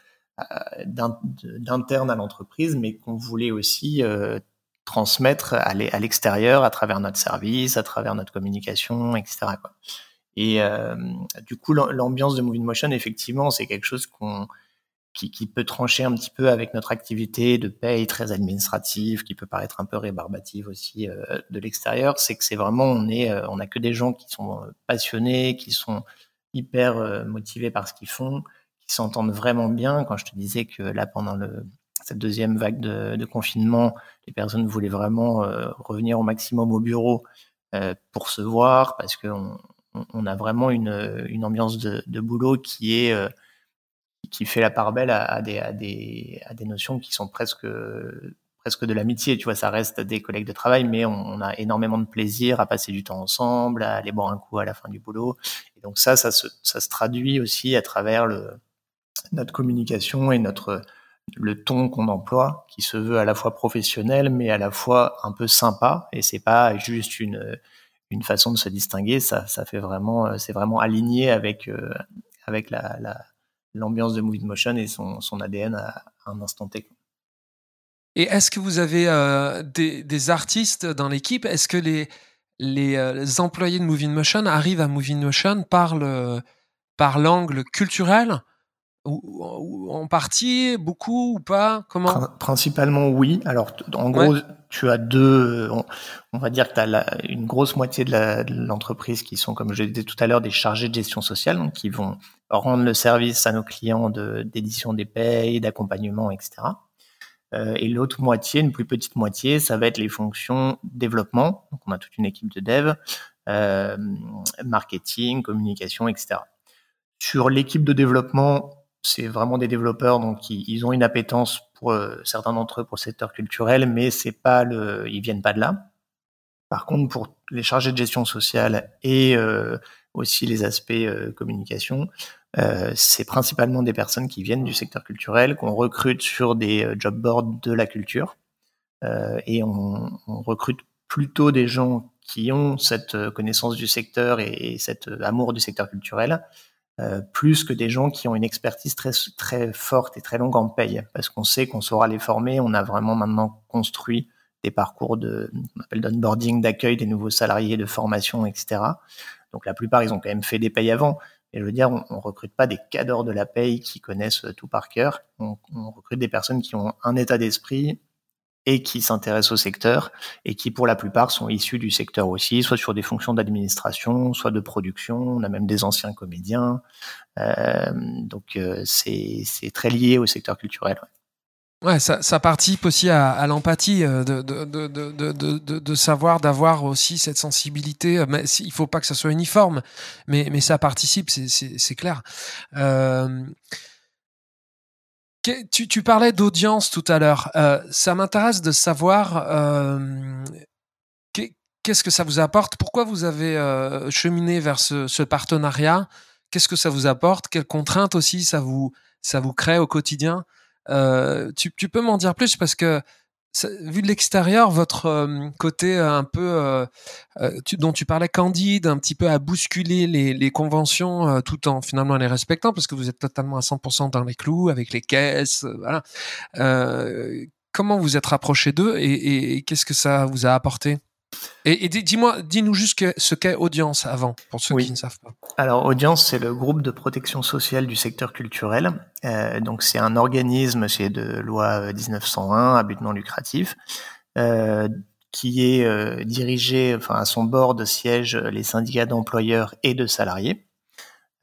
d'interne à l'entreprise, mais qu'on voulait aussi euh, transmettre à l'extérieur à travers notre service, à travers notre communication, etc. Quoi. Et du coup, l'ambiance de Moving Motion, effectivement, c'est quelque chose qu'on qui, qui, peut trancher un petit peu avec notre activité de paye très administrative, qui peut paraître un peu rébarbative aussi euh, de l'extérieur, c'est que c'est vraiment on est euh, on a que des gens qui sont euh, passionnés, qui sont hyper motivés par ce qu'ils font, qui s'entendent vraiment bien. Quand je te disais que là pendant le cette deuxième vague de, de confinement, les personnes voulaient vraiment revenir au maximum au bureau pour se voir parce qu'on on a vraiment une, une ambiance de, de boulot qui est qui fait la part belle à, des, à, des, à des notions qui sont presque presque de l'amitié, tu vois, ça reste des collègues de travail, mais on, a énormément de plaisir à passer du temps ensemble, à aller boire un coup à la fin du boulot. Et donc ça, ça se, ça se traduit aussi à travers notre communication et notre le ton qu'on emploie, qui se veut à la fois professionnel, mais à la fois un peu sympa. Et c'est pas juste une une façon de se distinguer. Ça, ça fait vraiment, c'est vraiment aligné avec euh, avec la l'ambiance de Movie Motion et son, son ADN à, un instant T. Et est-ce que vous avez euh, des, des, artistes dans l'équipe? Est-ce que les, les, euh, employés de Moving Motion arrivent à Moving Motion par le par l'angle culturel? Ou, en partie, beaucoup ou pas? Comment? Principalement oui. Alors en gros, tu as deux, on, va dire que tu as une grosse moitié de l'entreprise qui sont, comme je le disais tout à l'heure, des chargés de gestion sociale, donc qui vont rendre le service à nos clients d'édition des payes, d'accompagnement, etc. et l'autre moitié, une plus petite moitié, ça va être les fonctions développement. Donc on a toute une équipe de dev, marketing, communication, etc. Sur l'équipe de développement, c'est vraiment des développeurs, donc ils, ont une appétence pour certains d'entre eux pour le secteur culturel, mais c'est pas le, ils viennent pas de là. Par contre, pour les chargés de gestion sociale et euh, aussi les aspects euh, communication, euh, c'est principalement des personnes qui viennent du secteur culturel, qu'on recrute sur des job boards de la culture. et on, on, recrute plutôt des gens qui ont cette connaissance du secteur et, cet amour du secteur culturel, plus que des gens qui ont une expertise très, très forte et très longue en paye, parce qu'on sait qu'on saura les former. On a vraiment maintenant construit des parcours de, on appelle d'accueil des nouveaux salariés, de formation, etc. Donc la plupart, ils ont quand même fait des payes avant. Et je veux dire, on, on recrute pas des cadors de la paye qui connaissent tout par cœur. On, recrute des personnes qui ont un état d'esprit et qui s'intéressent au secteur et qui, pour la plupart, sont issus du secteur aussi, soit sur des fonctions d'administration, soit de production. On a même des anciens comédiens. Euh, donc, euh, c'est très lié au secteur culturel. Ça, ça participe aussi à, l'empathie, euh, de, de, de, de, savoir, d'avoir aussi cette sensibilité. Mais il faut pas que ça soit uniforme, mais, mais ça participe, c'est clair. Euh, tu, tu parlais d'audience tout à l'heure. Euh, ça m'intéresse de savoir euh, qu'est-ce que ça vous apporte? Pourquoi vous avez euh, cheminé vers ce, ce partenariat? Qu'est-ce que ça vous apporte? Quelles contraintes aussi ça vous ça vous crée au quotidien? Euh, tu, tu, peux m'en dire plus parce que vu de l'extérieur, votre euh, côté un peu euh, tu, dont tu parlais candide, un petit peu à bousculer les, les conventions tout en finalement les respectant parce que vous êtes totalement à 100% dans les clous avec les caisses, voilà. comment vous êtes rapproché d'eux et, et qu'est-ce que ça vous a apporté? Et, dis-moi, dis-nous juste ce qu'est Audience avant, pour ceux qui ne savent pas. Alors, Audience, c'est le groupe de protection sociale du secteur culturel. Euh, donc, c'est un organisme, c'est de loi 1901 à but non lucratif, euh, qui est euh, dirigé, enfin, à son bord de siège les syndicats d'employeurs et de salariés.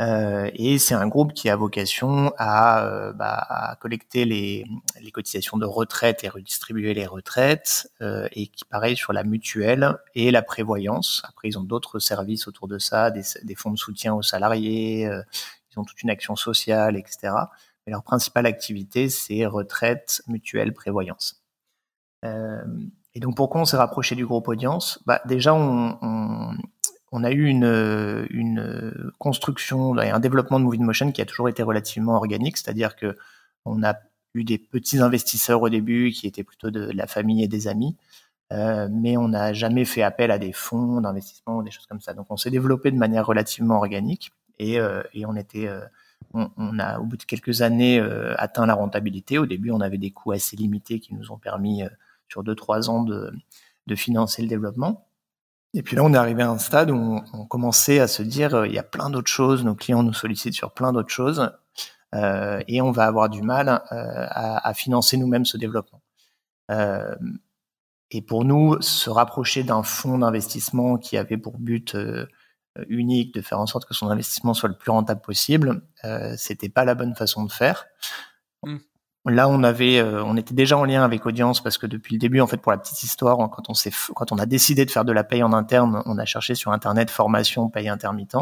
Euh, et c'est un groupe qui a vocation à, euh, bah, à collecter les, les, cotisations de retraite et redistribuer les retraites, euh, et qui pareil sur la mutuelle et la prévoyance. Après, ils ont d'autres services autour de ça, des, des, fonds de soutien aux salariés, euh, ils ont toute une action sociale, etc. Mais leur principale activité, c'est retraite, mutuelle, prévoyance. Euh, et donc pourquoi on s'est rapproché du groupe audience? Bah, Déjà, on, on, on a eu une, une construction et un développement de Movie Motion qui a toujours été relativement organique, c'est-à-dire que on a eu des petits investisseurs au début qui étaient plutôt de la famille et des amis, euh, mais on n'a jamais fait appel à des fonds d'investissement ou des choses comme ça. Donc on s'est développé de manière relativement organique et, euh, on euh, a au bout de quelques années atteint la rentabilité. Au début, on avait des coûts assez limités qui nous ont permis sur deux trois ans de financer le développement. Et puis là, on est arrivé à un stade où on, commençait à se dire, euh, il y a plein d'autres choses, nos clients nous sollicitent sur plein d'autres choses, euh, et on va avoir du mal euh, à, à, financer nous-mêmes ce développement. Euh, et pour nous, se rapprocher d'un fonds d'investissement qui avait pour but euh, unique de faire en sorte que son investissement soit le plus rentable possible, c'était pas la bonne façon de faire. Mmh. Là, on avait, euh, on était déjà en lien avec Audience parce que depuis le début, en fait, pour la petite histoire, quand on s'est, quand on a décidé de faire de la paye en interne, on a cherché sur Internet formation paye intermittent.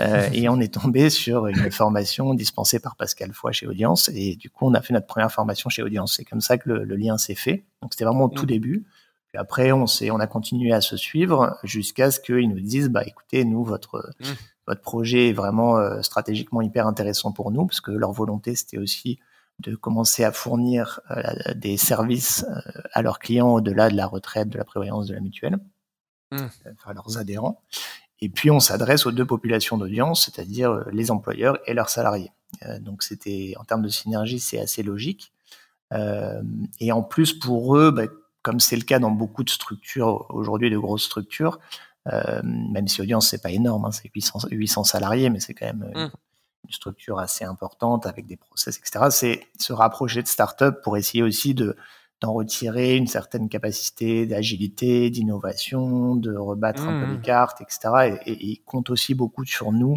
Euh, et on est tombé sur une formation dispensée par Pascal Foy chez Audience. Et du coup, on a fait notre première formation chez Audience. C'est comme ça que le, lien s'est fait. Donc, c'était vraiment au tout mmh. début. Puis après, on s'est, on a continué à se suivre jusqu'à ce qu'ils nous disent, bah, écoutez, nous, votre, mmh. votre projet est vraiment euh, stratégiquement hyper intéressant pour nous parce que leur volonté, c'était aussi de commencer à fournir euh, des services euh, à leurs clients au-delà de la retraite, de la prévoyance, de la mutuelle, mmh. Euh, à leurs adhérents. Et puis on s'adresse aux deux populations d'audience, c'est-à-dire les employeurs et leurs salariés. donc c'était en termes de synergie, c'est assez logique. et en plus pour eux, bah, comme c'est le cas dans beaucoup de structures aujourd'hui, de grosses structures, même si audience c'est pas énorme, hein, c'est 800, 800 salariés, mais c'est quand même mmh une structure assez importante avec des process, etc. C'est se rapprocher de start-up pour essayer aussi de d'en retirer une certaine capacité d'agilité, d'innovation, de rebattre un peu les mmh. cartes, etc. Et, et, compte aussi beaucoup sur nous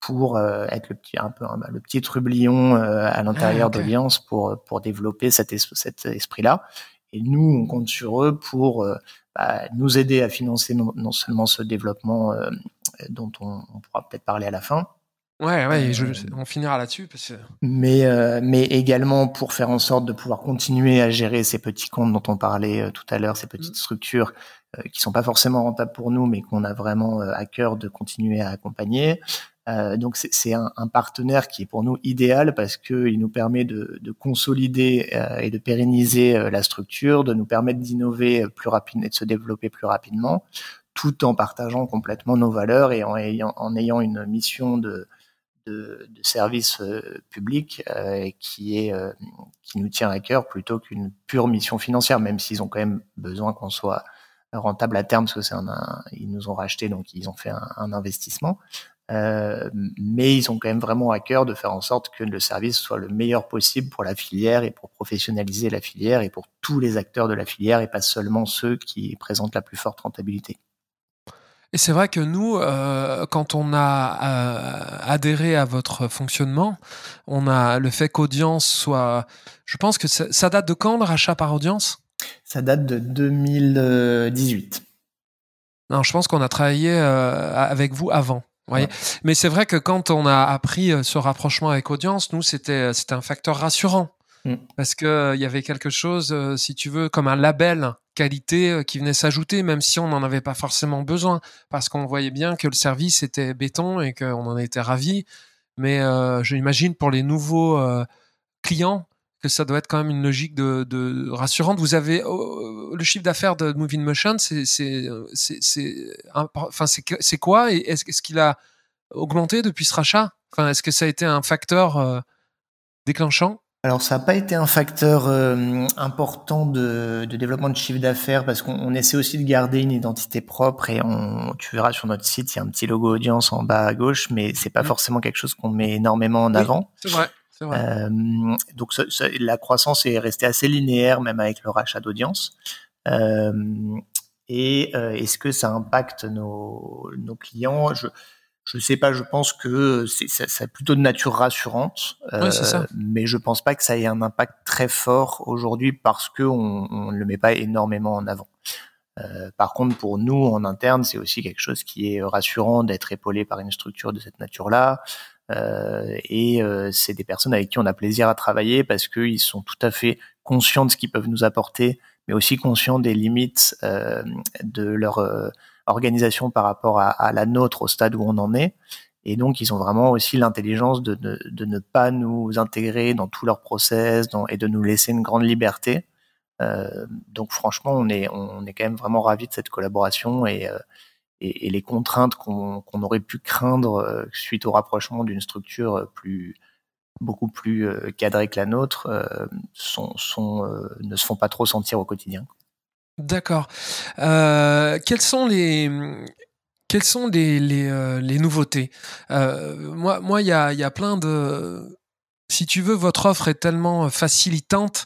pour être le petit un peu le petit trublion à l'intérieur ah, pour pour développer cet, cet esprit là et nous on compte sur eux pour bah, nous aider à financer non, seulement ce développement dont on, on pourra peut-être parler à la fin Ouais, ouais, je, on finira là-dessus. Parce Mais, euh, mais également pour faire en sorte de pouvoir continuer à gérer ces petits comptes dont on parlait euh, tout à l'heure, ces petites mmh. structures euh, qui sont pas forcément rentables pour nous, mais qu'on a vraiment à cœur de continuer à accompagner. donc c'est un, un, partenaire qui est pour nous idéal parce qu'il nous permet de, de consolider et de pérenniser la structure, de nous permettre d'innover plus rapidement et de se développer plus rapidement, tout en partageant complètement nos valeurs et en ayant, en ayant une mission de, de, de service euh, public euh, qui est euh, qui nous tient à cœur plutôt qu'une pure mission financière, même s'ils ont quand même besoin qu'on soit rentable à terme parce que c'est un, ils nous ont racheté donc ils ont fait un, un investissement. Euh, mais ils ont quand même vraiment à cœur de faire en sorte que le service soit le meilleur possible pour la filière et pour professionnaliser la filière et pour tous les acteurs de la filière et pas seulement ceux qui présentent la plus forte rentabilité. Et c'est vrai que nous, euh, quand on a euh, adhéré à votre fonctionnement, on a le fait qu'audience soit. Je pense que ça, date de quand le rachat par audience? Ça date de 2018. Non, je pense qu'on a travaillé euh, avec vous avant. Ouais. Mais c'est vrai que quand on a appris ce rapprochement avec audience, nous, c'était un facteur rassurant. Mm. Parce que il y avait quelque chose, si tu veux, comme un label qualité euh, qui venait s'ajouter, même si on n'en avait pas forcément besoin, parce qu'on voyait bien que le service était béton et qu'on en était ravis. Mais euh, j'imagine pour les nouveaux euh, clients que ça doit être quand même une logique de, rassurante. Vous avez oh, le chiffre d'affaires de Moving Motion, c'est quoi et est-ce qu'il a augmenté depuis ce rachat? Est-ce que ça a été un facteur déclenchant? Alors ça n'a pas été un facteur euh, important de, de, développement de chiffre d'affaires parce qu'on essaie aussi de garder une identité propre et on, tu verras sur notre site il y a un petit logo audience en bas à gauche mais c'est pas mmh. forcément quelque chose qu'on met énormément en avant. C'est vrai. Vrai. Euh, donc ça, la croissance est restée assez linéaire même avec le rachat d'audience. Euh, et euh, est-ce que ça impacte nos, nos clients? Je, je sais pas, je pense que c'est ça, plutôt de nature rassurante, euh, ça. mais je pense pas que ça ait un impact très fort aujourd'hui parce que on, ne le met pas énormément en avant. Euh, par contre, pour nous en interne, c'est aussi quelque chose qui est rassurant d'être épaulé par une structure de cette nature-là. Euh, et euh, c'est des personnes avec qui on a plaisir à travailler parce qu'ils sont tout à fait conscients de ce qu'ils peuvent nous apporter, mais aussi conscients des limites euh, de leur organisation par rapport à, la nôtre au stade où on en est. Et donc, ils ont vraiment aussi l'intelligence de, de, ne pas nous intégrer dans tout leur process et de nous laisser une grande liberté. Euh, donc, franchement, on est, on est quand même vraiment ravis de cette collaboration et, euh, et, les contraintes qu'on aurait pu craindre euh, suite au rapprochement d'une structure plus beaucoup plus cadrée que la nôtre sont, sont, ne se font pas trop sentir au quotidien. D'accord. Euh, quelles sont les quelles sont les, les, euh, les nouveautés? Euh, Moi, moi, il y a, y a plein de. Si tu veux, votre offre est tellement facilitante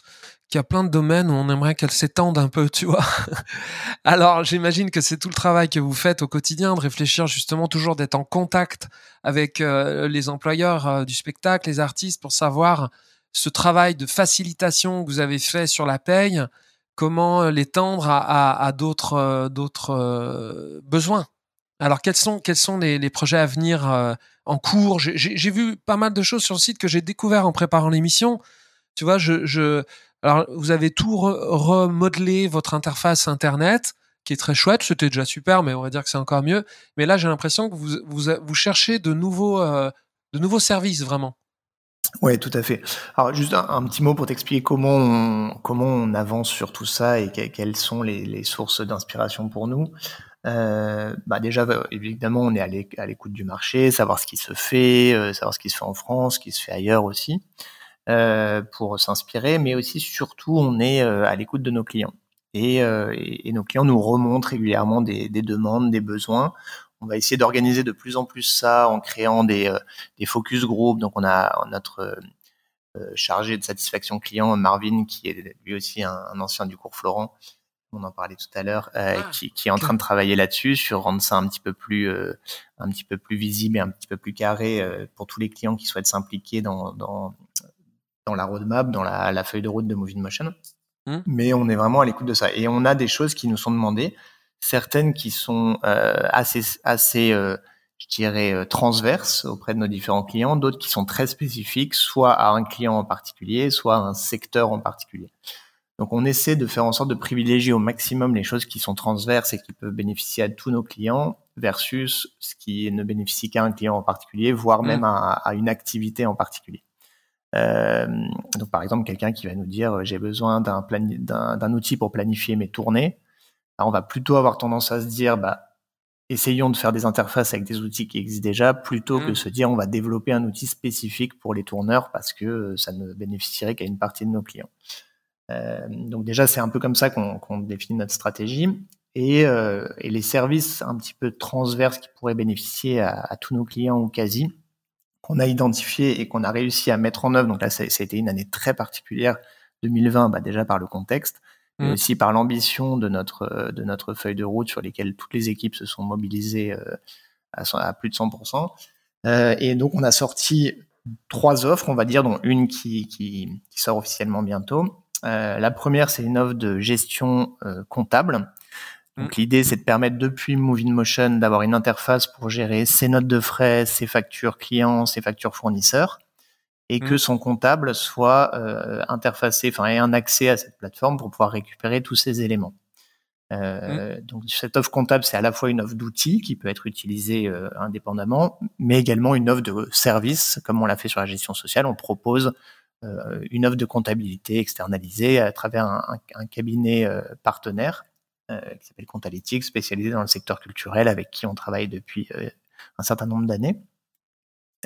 qu'il y a plein de domaines où on aimerait qu'elle s'étende un peu, tu vois. Alors, j'imagine que c'est tout le travail que vous faites au quotidien de réfléchir justement toujours d'être en contact avec les employeurs du spectacle, les artistes, pour savoir ce travail de facilitation que vous avez fait sur la paye comment euh, l'étendre à, à, d'autres euh, euh, besoins. Alors quels sont quels sont les, les projets à venir en cours? J'ai vu pas mal de choses sur le site que j'ai découvert en préparant l'émission. Tu vois, je, je alors vous avez tout remodelé votre interface internet qui est très chouette. C'était déjà super, mais on va dire que c'est encore mieux. Mais là, j'ai l'impression que vous, vous, vous cherchez de nouveaux de nouveaux services vraiment. Oui, tout à fait. Alors juste un, petit mot pour t'expliquer comment on, comment on avance sur tout ça et quelles sont les, sources d'inspiration pour nous. Euh, bah déjà, bah, évidemment, on est à l'écoute du marché, savoir ce qui se fait, euh, savoir ce qui se fait en France, ce qui se fait ailleurs aussi, euh, pour s'inspirer, mais aussi surtout, on est à l'écoute de nos clients. Et, nos clients nous remontent régulièrement des demandes, des besoins on va essayer d'organiser de plus en plus ça en créant des, euh, des focus group. Donc on a notre euh, euh, chargé de satisfaction client Marvin qui est lui aussi un, ancien du cours Florent on en parlait tout à l'heure, ah, qui, qui, est en train de travailler là-dessus sur rendre ça un petit peu plus un petit peu plus visible et un petit peu plus carré pour tous les clients qui souhaitent s'impliquer dans, dans dans la roadmap, dans la, la feuille de route de Moving Motion. Mmh. Mais on est vraiment à l'écoute de ça. Et on a des choses qui nous sont demandées, certaines qui sont euh, assez, assez euh, je dirais, euh, transverses auprès de nos différents clients, d'autres qui sont très spécifiques, soit à un client en particulier, soit à un secteur en particulier. Donc on essaie de faire en sorte de privilégier au maximum les choses qui sont transverses et qui peuvent bénéficier à tous nos clients versus ce qui ne bénéficie qu'à un client en particulier, voire mmh. même à, à, une activité en particulier. Euh, donc par exemple, quelqu'un qui va nous dire j'ai besoin d'un d'un outil pour planifier mes tournées. On va plutôt avoir tendance à se dire bah essayons de faire des interfaces avec des outils qui existent déjà plutôt que de mmh. se dire on va développer un outil spécifique pour les tourneurs parce que euh, ça ne bénéficierait qu'à une partie de nos clients. Euh, donc déjà c'est un peu comme ça qu'on définit notre stratégie et, euh, et, les services un petit peu transverses qui pourraient bénéficier à, à tous nos clients ou quasi qu'on a identifié et qu'on a réussi à mettre en œuvre. Donc là, ça, a été une année très particulière, 2020, bah déjà par le contexte, mais mmh. aussi par l'ambition de notre de notre feuille de route sur lesquelles toutes les équipes se sont mobilisées euh, à, à, plus de 100%. Euh, et donc on a sorti trois offres, on va dire, dont une qui, qui, qui sort officiellement bientôt. Euh, la première, c'est une offre de gestion euh, comptable donc mm. l'idée, c'est de permettre depuis Moving Motion d'avoir une interface pour gérer ses notes de frais, ses factures clients, ses factures fournisseurs, et que mm. son comptable soit euh, interfacé, enfin ait un accès à cette plateforme pour pouvoir récupérer tous ces éléments. Euh, mm. Donc cette offre comptable, c'est à la fois une offre d'outils qui peut être utilisée euh, indépendamment, mais également une offre de service, comme on l'a fait sur la gestion sociale. On propose une offre de comptabilité externalisée à travers un, un cabinet partenaire qui s'appelle Comptalytics, spécialisé dans le secteur culturel, avec qui on travaille depuis un certain nombre d'années.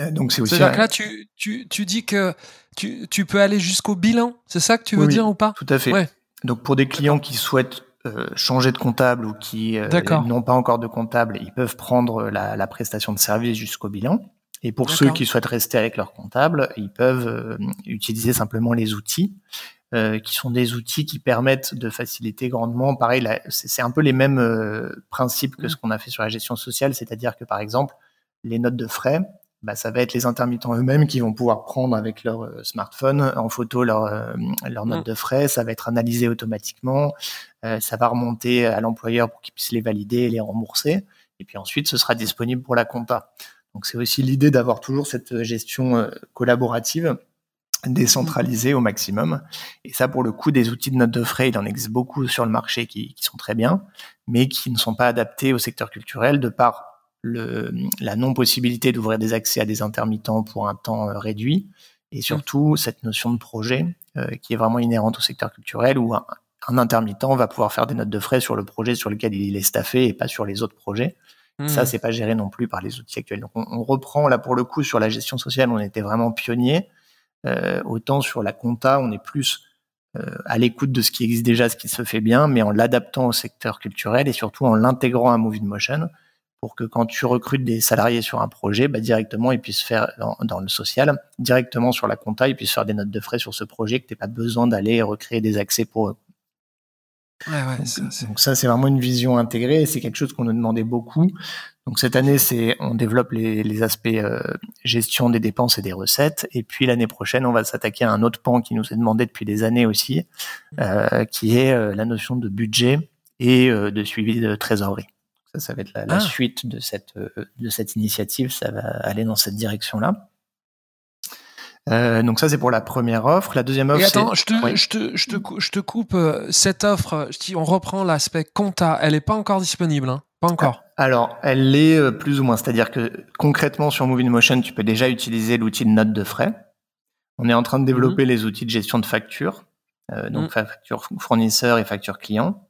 Euh, donc c'est aussi. C'est-à-dire que là, tu, tu, tu dis que tu, tu peux aller jusqu'au bilan, c'est ça que tu veux dire ou pas? Tout à fait. Ouais. Donc pour des clients qui souhaitent euh, changer de comptable ou qui euh, n'ont pas encore de comptable, ils peuvent prendre la, la prestation de service jusqu'au bilan. Et pour ceux qui souhaitent rester avec leur comptable, ils peuvent utiliser simplement les outils euh, qui sont des outils qui permettent de faciliter grandement. Pareil, c'est un peu les mêmes euh, principes que mmh. ce qu'on a fait sur la gestion sociale, c'est-à-dire que par exemple, les notes de frais, bah, ça va être les intermittents eux-mêmes qui vont pouvoir prendre avec leur euh, smartphone en photo leur, leur note mmh. de frais, ça va être analysé automatiquement, ça va remonter à l'employeur pour qu'il puisse les valider et les rembourser, et puis ensuite ce sera disponible pour la compta. Donc c'est aussi l'idée d'avoir toujours cette gestion collaborative décentralisé au maximum. Et ça, pour le coup, des outils de notes de frais, il en existe beaucoup sur le marché qui, qui sont très bien, mais qui ne sont pas adaptés au secteur culturel de par le, la non-possibilité d'ouvrir des accès à des intermittents pour un temps euh, réduit, et surtout cette notion de projet euh, qui est vraiment inhérente au secteur culturel où un, un, intermittent va pouvoir faire des notes de frais sur le projet sur lequel il est staffé et pas sur les autres projets. Ça, mmh. c'est pas géré non plus par les outils actuels. Donc, on, on reprend là pour le coup sur la gestion sociale, on était vraiment pionnier. Euh, autant sur la compta, on est plus euh, à l'écoute de ce qui existe déjà, ce qui se fait bien, mais en l'adaptant au secteur culturel et surtout en l'intégrant à Moving Motion pour que quand tu recrutes des salariés sur un projet, bah, directement ils puissent faire dans, dans, le social, directement sur la compta, ils puissent faire des notes de frais sur ce projet, que tu pas besoin d'aller recréer des accès pour eux. Ouais, ouais, donc, ça, c'est vraiment une vision intégrée et c'est quelque chose qu'on nous demandait beaucoup. Donc cette année, c'est on développe les, les aspects euh, gestion des dépenses et des recettes. Et puis l'année prochaine, on va s'attaquer à un autre pan qui nous est demandé depuis des années aussi, euh, qui est euh, la notion de budget et euh, de suivi de trésorerie. Ça, ça va être la, la ah. suite de cette de cette initiative. Ça va aller dans cette direction-là. Euh, donc ça c'est pour la première offre. La deuxième offre. Et attends, je te, je te, je te, je te coupe euh, cette offre. On reprend l'aspect compta. Elle n'est pas encore disponible, hein Pas encore. Alors, elle l'est euh, plus ou moins. C'est-à-dire que concrètement sur Moving Motion, tu peux déjà utiliser l'outil de note de frais. On est en train de développer mhm. les outils de gestion de factures, euh, donc mhm. facture fournisseur et facture client.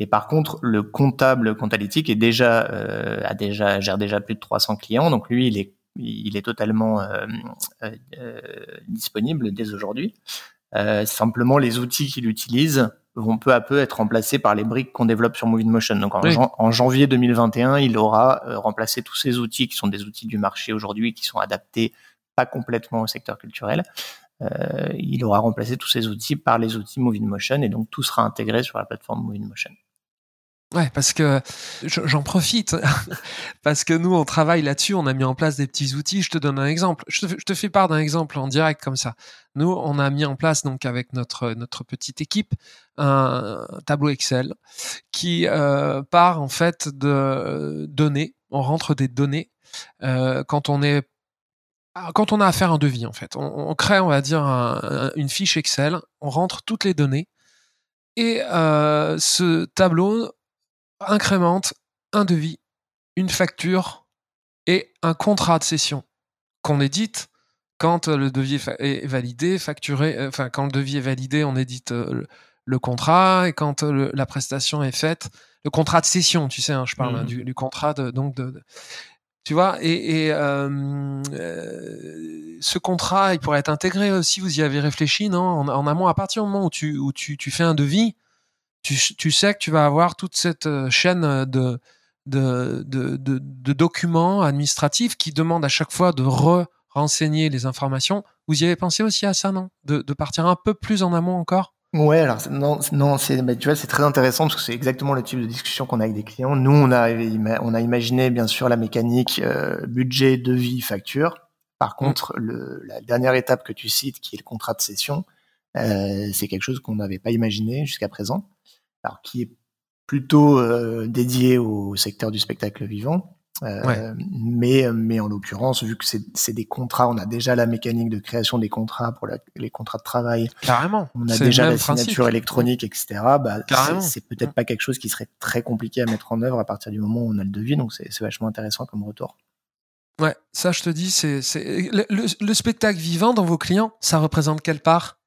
Et par contre, le comptable comptalytique est déjà euh, a déjà gère déjà plus de 300 clients, donc lui il est il est totalement euh, euh, disponible dès aujourd'hui. simplement, les outils qu'il utilise vont peu à peu être remplacés par les briques qu'on développe sur Moving Motion. Donc en, janvier 2021, il aura remplacé tous ces outils qui sont des outils du marché aujourd'hui, qui sont adaptés pas complètement au secteur culturel, il aura remplacé tous ces outils par les outils Moving Motion et donc tout sera intégré sur la plateforme Moving Motion. Ouais, parce que j'en profite, parce que nous, on travaille là-dessus, on a mis en place des petits outils. Je te donne un exemple. Je te, fais part d'un exemple en direct comme ça. Nous, on a mis en place, donc avec notre, notre petite équipe, un tableau Excel qui euh, part en fait de données. On rentre des données euh, quand on est quand on a à faire un devis en fait. On, crée, on va dire, une fiche Excel, on rentre toutes les données et euh, ce tableau incrémente un devis, une facture et un contrat de cession qu'on édite quand le devis est validé, facturé, euh, enfin quand le devis est validé, on édite euh, le, contrat et quand euh, la prestation est faite, le contrat de cession, tu sais, hein, je parle hein, mmh. du, contrat de donc de, tu vois, et, ce contrat, il pourrait être intégré aussi. Vous y avez réfléchi, non en, amont, à partir du moment où tu où tu, tu fais un devis, tu, sais que tu vas avoir toute cette euh, chaîne de, de, de, documents administratifs qui demandent à chaque fois de re-renseigner les informations. Vous y avez pensé aussi à ça, non? De, partir un peu plus en amont encore? Ouais, alors non, non, c'est, tu vois, c'est très intéressant parce que c'est exactement le type de discussion qu'on a avec des clients. Nous, on a, on a imaginé bien sûr la mécanique euh, budget, devis, facture. Par mmh. contre, le, la dernière étape que tu cites, qui est le contrat de cession, euh, c'est quelque chose qu'on n'avait pas imaginé jusqu'à présent alors qui est plutôt euh, dédié au secteur du spectacle vivant. Euh, mais, mais en l'occurrence, vu que c'est des contrats, on a déjà la mécanique de création des contrats pour les contrats de travail. Carrément. On a déjà la signature électronique, etc. Bah, c'est peut-être pas quelque chose qui serait très compliqué à mettre en œuvre à partir du moment où on a le devis. Donc c'est vachement intéressant comme retour. Ouais, ça je te dis, c'est le, spectacle vivant dans vos clients, ça représente quelle part?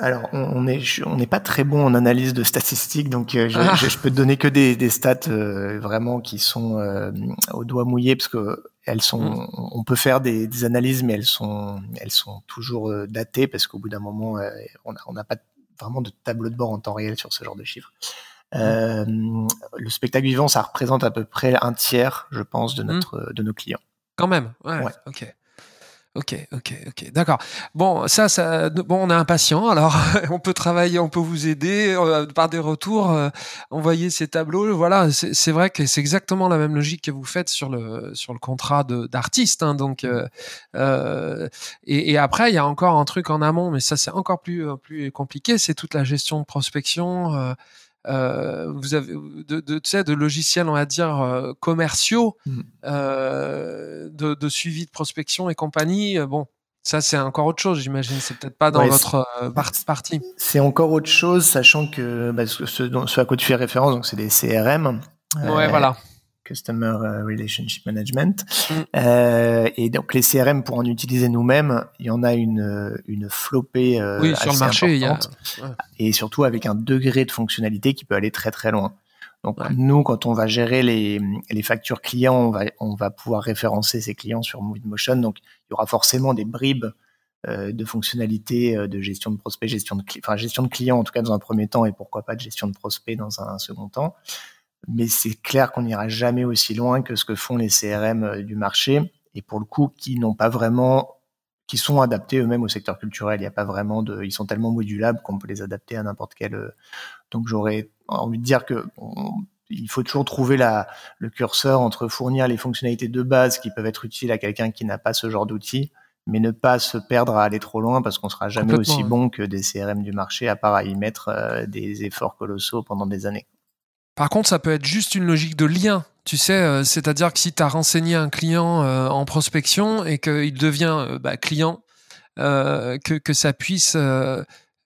Alors, on n'est on n'est pas très bon en analyse de statistiques, donc euh, ah. je, je, peux te donner que des, des stats euh, vraiment qui sont euh, au doigt mouillé, parce que elles sont, mm. on peut faire des, des, analyses, mais elles sont, elles sont toujours datées, parce qu'au bout d'un moment, on n'a pas vraiment de tableau de bord en temps réel sur ce genre de chiffres. Mm. le spectacle vivant, ça représente à peu près un tiers, je pense, de mm. notre, de nos clients. Quand même, ouais. ouais. ok. Ok, ok, ok, d'accord. Bon, ça, ça, bon, on est impatient. Alors, on peut travailler, on peut vous aider euh, par des retours, euh, envoyer ces tableaux. Voilà, c'est vrai que c'est exactement la même logique que vous faites sur le sur le contrat d'artiste. Hein, donc, euh, euh, et, et, après, il y a encore un truc en amont, mais ça, c'est encore plus plus compliqué. C'est toute la gestion de prospection. Euh, vous avez de, de, tu sais, de logiciels, on va dire, euh, commerciaux, mmh. euh, de, de, suivi de prospection et compagnie. Bon, ça, c'est encore autre chose, j'imagine. C'est peut-être pas dans votre partie. C'est encore autre chose, sachant que bah, ce, ce, à quoi tu fais référence, donc c'est des CRM. Ouais, voilà. Customer euh, Relationship Management. Mm. Euh, et donc les CRM pour en utiliser nous-mêmes, il y en a une euh, une flopée euh, oui, sur le marché, il y a... et surtout avec un degré de fonctionnalité qui peut aller très très loin. Donc nous, quand on va gérer les, les factures clients, on va on va pouvoir référencer ces clients sur Motion. Donc il y aura forcément des bribes euh, de fonctionnalités de gestion de prospects, gestion de enfin gestion de clients en tout cas dans un premier temps et pourquoi pas de gestion de prospects dans un second temps mais c'est clair qu'on n'ira jamais aussi loin que ce que font les CRM euh, du marché et pour le coup qui n'ont pas vraiment qui sont adaptés eux-mêmes au secteur culturel. Il n'y a pas vraiment de, ils sont tellement modulables qu'on peut les adapter à n'importe quel. Euh, donc j'aurais envie de dire que il faut toujours trouver la, le curseur entre fournir les fonctionnalités de base qui peuvent être utiles à quelqu'un qui n'a pas ce genre d'outils, mais ne pas se perdre à aller trop loin parce qu'on sera jamais aussi bon que des CRM du marché à part à y mettre euh, des efforts colossaux pendant des années. Par contre, ça peut être juste une logique de lien. Tu sais, euh, c'est-à-dire que si tu as renseigné un client euh, en prospection et qu'il devient euh, bah, client, que, ça puisse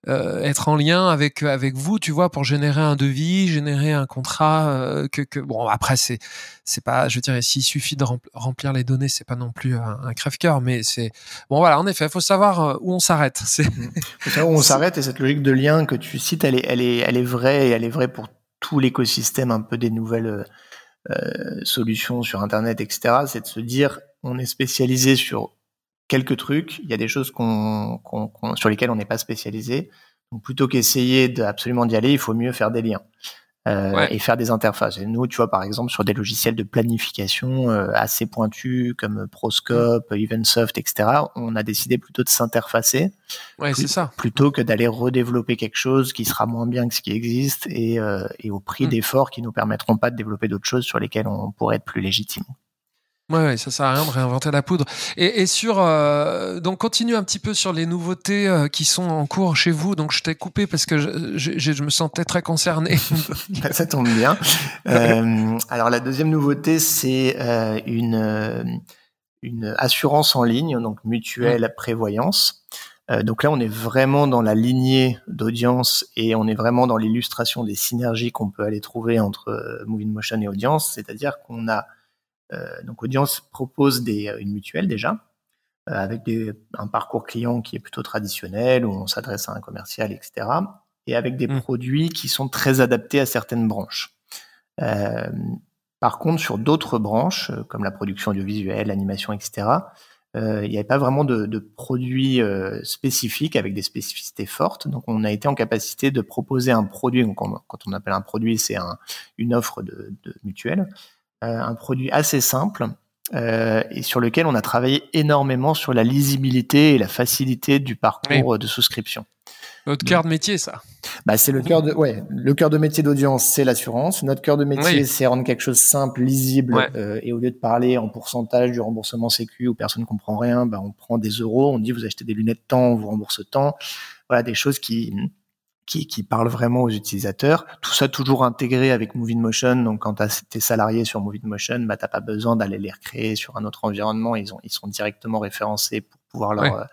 être en lien avec avec vous, tu vois, pour générer un devis, générer un contrat. que, bon, après c'est c'est pas, je dirais, s'il suffit de remplir les données, c'est pas non plus un, crève-cœur, mais c'est bon, voilà. En effet, il faut savoir où on s'arrête. C'est où on s'arrête et cette logique de lien que tu cites, elle est elle est elle est vraie et elle est vraie pour l'écosystème un peu des nouvelles euh, euh, solutions sur Internet, etc., c'est de se dire, on est spécialisé sur quelques trucs, il y a des choses qu'on, sur lesquelles on n'est pas spécialisé. Plutôt qu'essayer d'absolument d'y aller, il faut mieux faire des liens. Euh, et faire des interfaces. Et nous, tu vois, par exemple, sur des logiciels de planification euh, assez pointus comme Proscope, Eventsoft, etc., on a décidé plutôt de s'interfacer. Ouais, c'est ça. Plutôt que d'aller redévelopper quelque chose qui sera moins bien que ce qui existe et, euh, et au prix mm. d'efforts qui nous permettront pas de développer d'autres choses sur lesquelles on pourrait être plus légitime. Ouais, ouais, ça sert à rien de réinventer la poudre. Et, et sur euh, donc continue un petit peu sur les nouveautés euh, qui sont en cours chez vous. Donc je t'ai coupé parce que je, je, je, me sentais très concerné. ça tombe bien. Euh, alors la deuxième nouveauté, c'est euh, une une assurance en ligne, donc mutuelle prévoyance. donc là, on est vraiment dans la lignée d'audience et on est vraiment dans l'illustration des synergies qu'on peut aller trouver entre Moving Motion et audience. C'est-à-dire qu'on a donc Audience propose des, euh, une mutuelle déjà, euh, avec des, un parcours client qui est plutôt traditionnel, où on s'adresse à un commercial, etc. Et avec des mmh. produits qui sont très adaptés à certaines branches. Euh, par contre, sur d'autres branches, comme la production audiovisuelle, l'animation, etc., euh, il n'y avait pas vraiment de, de produits euh, spécifiques avec des spécificités fortes. Donc, on a été en capacité de proposer un produit. Donc, quand on appelle un produit, c'est un, une offre de, de mutuelle euh, un produit assez simple euh, et sur lequel on a travaillé énormément sur la lisibilité et la facilité du parcours de souscription. Notre cœur de métier, ça. Bah, c'est le cœur de, ouais, le cœur de métier d'audience, c'est l'assurance. Notre cœur de métier, c'est rendre quelque chose simple, lisible, euh, et au lieu de parler en pourcentage du remboursement sécu où personne ne comprend rien, bah, on prend des euros, on dit vous achetez des lunettes temps, on vous rembourse temps. Voilà, des choses qui, qui, qui parle vraiment aux utilisateurs. Tout ça toujours intégré avec Moving Motion. Donc, quand tu tes salariés sur Moving Motion, bah, t'as pas besoin d'aller les recréer sur un autre environnement. Ils, ont, ils sont directement référencés pour pouvoir leur, euh,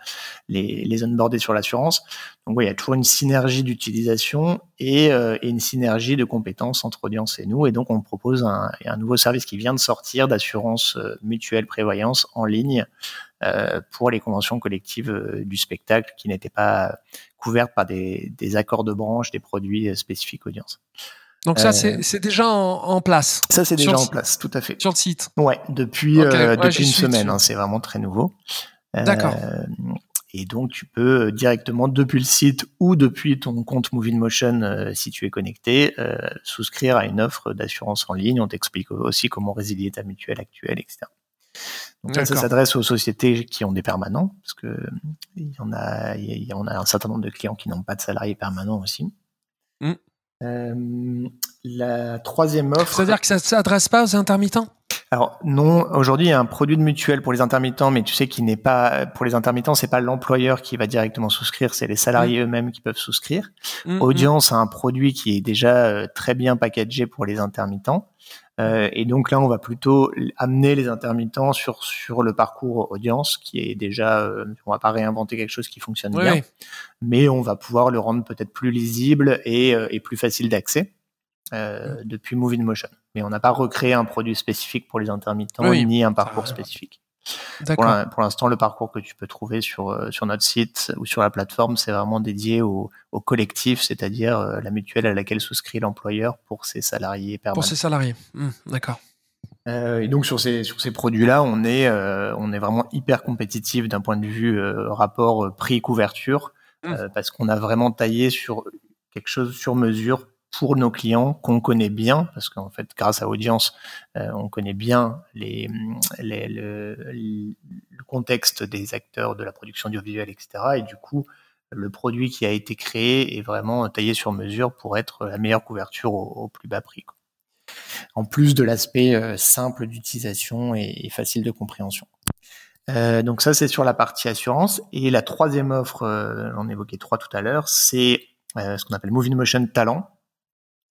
les, les onboarder sur l'assurance. Donc, il y a toujours une synergie d'utilisation et, euh, et, une synergie de compétences entre audience et nous. Et donc, on propose un, un nouveau service qui vient de sortir d'assurance euh, mutuelle prévoyance en ligne euh, pour les conventions collectives du spectacle qui n'étaient pas couvertes par des, des, accords de branche, des produits spécifiques audience. Donc ça, euh, c'est déjà en, en, place. Ça, c'est déjà en place, tout à fait. Sur le site. Ouais, depuis euh, depuis une semaine. Hein, c'est vraiment très nouveau. D'accord. Euh, et donc, tu peux directement depuis le site ou depuis ton compte Moving Motion, euh, si tu es connecté, euh, souscrire à une offre d'assurance en ligne. On t'explique aussi comment résilier ta mutuelle actuelle, etc. Donc ça, ça s'adresse aux sociétés qui ont des permanents, parce que il y en a, il y a, on a un certain nombre de clients qui n'ont pas de salariés permanents aussi. Mm. Euh, la troisième offre. C'est-à-dire que ça ne s'adresse pas aux intermittents? Alors non, aujourd'hui il y a un produit de mutuelle pour les intermittents, mais tu sais qu'il n'est pas pour les intermittents, c'est pas l'employeur qui va directement souscrire, c'est les salariés mm. eux-mêmes qui peuvent souscrire. Mm, Audience a un produit qui est déjà euh, très bien packagé pour les intermittents. Euh, et donc là, on va plutôt amener les intermittents sur sur le parcours audience qui est déjà, euh, on va pas réinventer quelque chose qui fonctionne bien, mais on va pouvoir le rendre peut-être plus lisible et, euh, et plus facile d'accès euh, depuis Moving Motion. Mais on n'a pas recréé un produit spécifique pour les intermittents ni un parcours spécifique. Pour l'instant, le parcours que tu peux trouver sur, euh, sur notre site ou sur la plateforme, c'est vraiment dédié au, au collectif, c'est-à-dire euh, la mutuelle à laquelle souscrit l'employeur pour ses salariés permanents. Pour ses salariés, mmh, d'accord. Euh, et donc sur ces sur ces produits-là, on est euh, on est vraiment hyper compétitif d'un point de vue euh, rapport prix couverture mmh. parce qu'on a vraiment taillé sur quelque chose sur mesure pour nos clients qu'on connaît bien, parce qu'en fait, grâce à Audience, euh, on connaît bien le, contexte des acteurs de la production audiovisuelle, etc. Et du coup, le produit qui a été créé est vraiment taillé sur mesure pour être la meilleure couverture au, plus bas prix. En plus de l'aspect euh, simple d'utilisation et, facile de compréhension. Euh, donc ça, c'est sur la partie assurance. Et la troisième offre, on évoquait trois tout à l'heure, c'est ce qu'on appelle Moving Motion Talent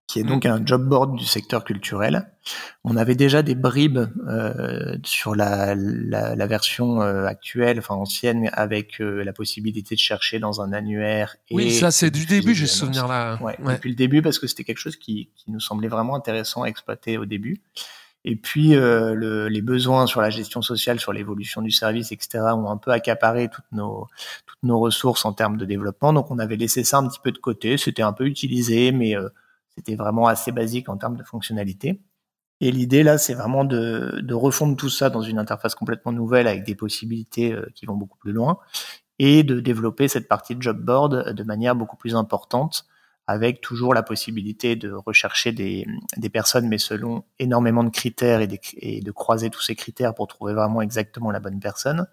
qui est donc mm. un job board du secteur culturel. On avait déjà des bribes euh, sur la, la, la version euh, actuelle, enfin ancienne, avec euh, la possibilité de chercher dans un annuaire. Et oui, ça c'est du début, j'ai ce souvenir-là. Ouais, ouais, depuis le début, parce que c'était quelque chose qui, qui, nous semblait vraiment intéressant à exploiter au début. Et puis euh, le, les besoins sur la gestion sociale, sur l'évolution du service, etc., ont un peu accaparé toutes nos toutes nos ressources en termes de développement. Donc on avait laissé ça un petit peu de côté. C'était un peu utilisé, mais euh, c'était vraiment assez basique en termes de fonctionnalité. Et l'idée là, c'est vraiment de, de, refondre tout ça dans une interface complètement nouvelle avec des possibilités euh, qui vont beaucoup plus loin et de développer cette partie de job board de manière beaucoup plus importante avec toujours la possibilité de rechercher des, personnes, mais selon énormément de critères et, de croiser tous ces critères pour trouver vraiment exactement la bonne personne.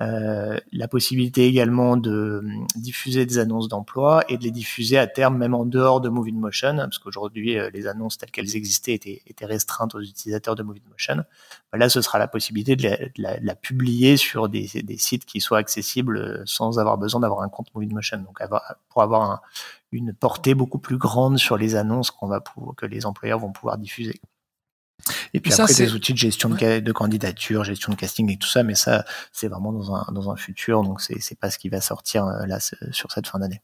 Euh, la possibilité également de hum, diffuser des annonces d'emploi et de les diffuser à terme même en dehors de Movie Motion, parce qu'aujourd'hui euh, les annonces telles qu'elles existaient étaient, restreintes aux utilisateurs de Movie Motion. Bah, là, ce sera la possibilité de la, publier sur des, sites qui soient accessibles euh, sans avoir besoin d'avoir un compte Movie Motion. Donc pour avoir un, une portée beaucoup plus grande sur les annonces qu'on va pour, que les employeurs vont pouvoir diffuser. Et puis après, des outils de gestion de, de, candidature, gestion de casting et tout ça, mais ça, c'est vraiment dans un, dans un futur, donc c'est pas ce qui va sortir euh, là sur cette fin d'année.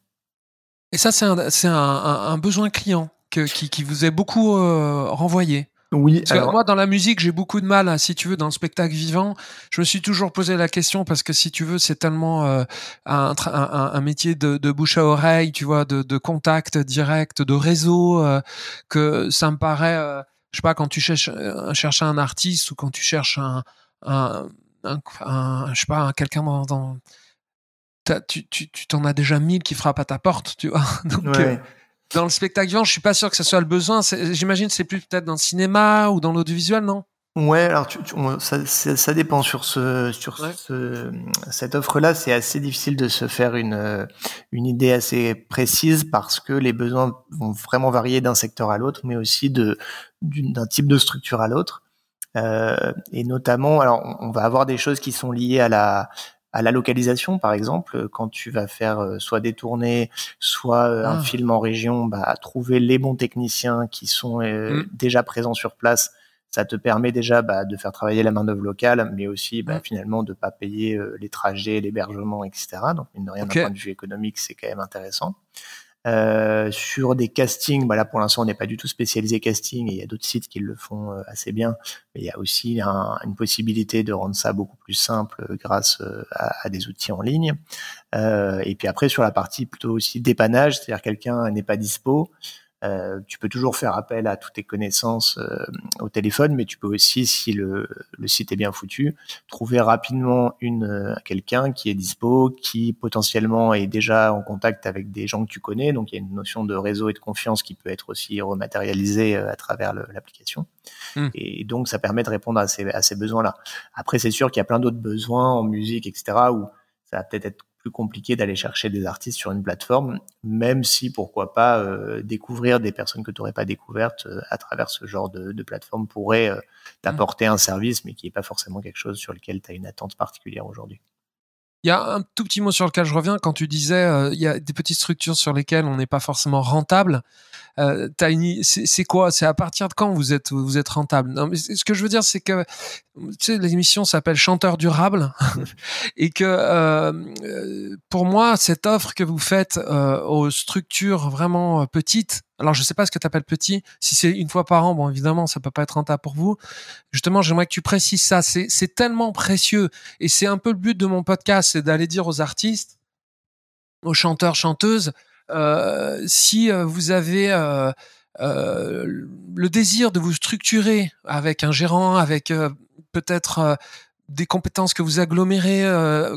Et ça, c'est un, un, un, besoin client que, qui, qui vous est beaucoup euh, renvoyé. Oui. Parce que moi, dans la musique, j'ai beaucoup de mal, si tu veux, dans le spectacle vivant. Je me suis toujours posé la question parce que si tu veux, c'est tellement euh, un, un, un, métier de, de, bouche à oreille, tu vois, de, de contact direct, de réseau, euh, que ça me paraît je sais pas, quand tu cherches, euh, cherches un artiste ou quand tu cherches un, un, un, je sais pas, quelqu'un dans, dans tu, tu, tu t'en as déjà mille qui frappent à ta porte, tu vois. Donc, euh, dans le spectacle vivant, je suis pas sûr que ce soit le besoin. J'imagine c'est plus peut-être dans le cinéma ou dans l'audiovisuel, non? Ouais, alors tu, ça, ça, dépend sur ce sur ce, cette offre-là, c'est assez difficile de se faire une une idée assez précise parce que les besoins vont vraiment varier d'un secteur à l'autre, mais aussi de d'un type de structure à l'autre. Euh, et notamment, alors on va avoir des choses qui sont liées à la à la localisation, par exemple, quand tu vas faire euh, soit des tournées, soit euh, un ah. film en région, bah, trouver les bons techniciens qui sont mmh. déjà présents sur place ça te permet déjà bah, de faire travailler la main d'œuvre locale, mais aussi bah, finalement de pas payer euh, les trajets, l'hébergement, etc. Donc mine de rien, d'un point de vue économique, c'est quand même intéressant. Euh, sur des castings, bah là pour l'instant on n'est pas du tout spécialisé casting et il y a d'autres sites qui le font euh, assez bien, mais il y a aussi une possibilité de rendre ça beaucoup plus simple grâce à, à, des outils en ligne. Euh, et puis après sur la partie plutôt aussi dépannage, c'est-à-dire quelqu'un n'est pas dispo, euh, tu peux toujours faire appel à toutes tes connaissances euh, au téléphone, mais tu peux aussi, si le, le site est bien foutu, trouver rapidement une euh, quelqu'un qui est dispo, qui potentiellement est déjà en contact avec des gens que tu connais. Donc il y a une notion de réseau et de confiance qui peut être aussi rematérialisée à travers l'application. Hmm. Et donc ça permet de répondre à ces, à ces besoins-là. Après, c'est sûr qu'il y a plein d'autres besoins en musique, etc., où ça va peut-être être plus compliqué d'aller chercher des artistes sur une plateforme, même si pourquoi pas euh, découvrir des personnes que tu n'aurais pas découvertes euh, à travers ce genre de, de plateforme pourrait euh, t'apporter un service, mais qui n'est pas forcément quelque chose sur lequel tu as une attente particulière aujourd'hui. Il y a un tout petit mot sur lequel je reviens quand tu disais il y a des petites structures sur lesquelles on n'est pas forcément rentable. Euh, c'est quoi? C'est à partir de quand vous êtes vous êtes rentable? Non, mais Ce que je veux dire, c'est que tu sais, l'émission s'appelle Chanteur durable et que euh, euh, pour moi, cette offre que vous faites euh, aux structures vraiment euh, petites, alors je sais pas ce que tu appelles petit, si c'est une fois par an, bon évidemment ça peut pas être rentable pour vous. Justement, j'aimerais que tu précises ça. C'est tellement précieux et c'est un peu le but de mon podcast, c'est d'aller dire aux artistes, aux chanteurs, chanteuses, euh, si euh, vous avez euh, le désir de vous structurer avec un gérant, avec peut-être des compétences que vous agglomérez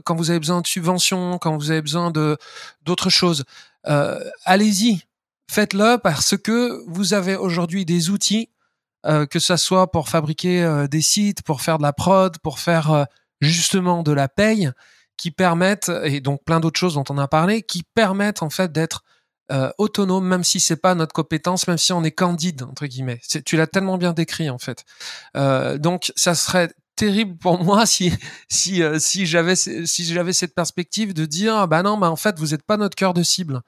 quand vous avez besoin de subventions, quand vous avez besoin de d'autres choses. Allez-y, faites-le parce que vous avez aujourd'hui des outils, que ça soit pour fabriquer des sites, pour faire de la prod, pour faire justement de la paye, qui permettent, et donc plein d'autres choses dont on a parlé, qui permettent en fait d'être euh, autonome, même si c'est pas notre compétence, même si on est candide entre guillemets. Tu l'as tellement bien décrit en fait. Euh, donc ça serait terrible pour moi si si euh, si j'avais si j'avais cette perspective de dire bah non, bah en fait vous êtes pas notre cœur de cible.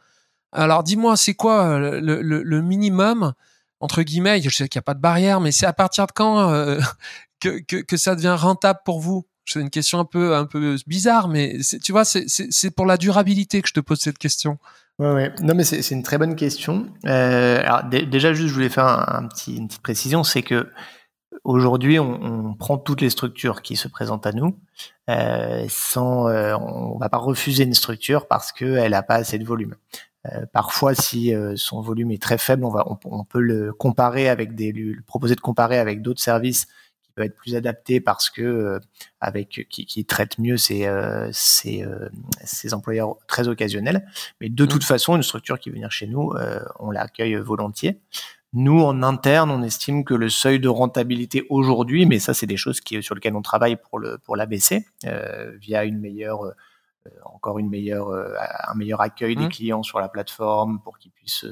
Alors dis-moi c'est quoi euh, le, le, le, minimum entre guillemets Je sais qu'il n'y a pas de barrière, mais c'est à partir de quand que, que, que ça devient rentable pour vous? C'est une question un peu un peu bizarre, mais tu vois, c'est pour la durabilité que je te pose cette question. Ouais, ouais. Non, mais c'est une très bonne question. Euh, alors déjà, juste, je voulais faire un, petit, une petite précision, c'est que aujourd'hui, on, on, prend toutes les structures qui se présentent à nous, euh, sans, euh, on va pas refuser une structure parce qu'elle n'a pas assez de volume. Euh, parfois, si euh, son volume est très faible, on va, on, on, peut le comparer avec des, lui proposer de comparer avec d'autres services peut être plus adapté parce que avec qui, qui, traite mieux ses, ses, ses, employeurs très occasionnels. Mais de mmh. toute façon, une structure qui vient venir chez nous, on l'accueille volontiers. Nous, en interne, on estime que le seuil de rentabilité aujourd'hui, mais ça, c'est des choses qui, sur lesquelles on travaille pour le pour l'ABC, euh, via une meilleure, euh, encore une meilleure, euh, un meilleur accueil des mmh. clients sur la plateforme pour qu'ils puissent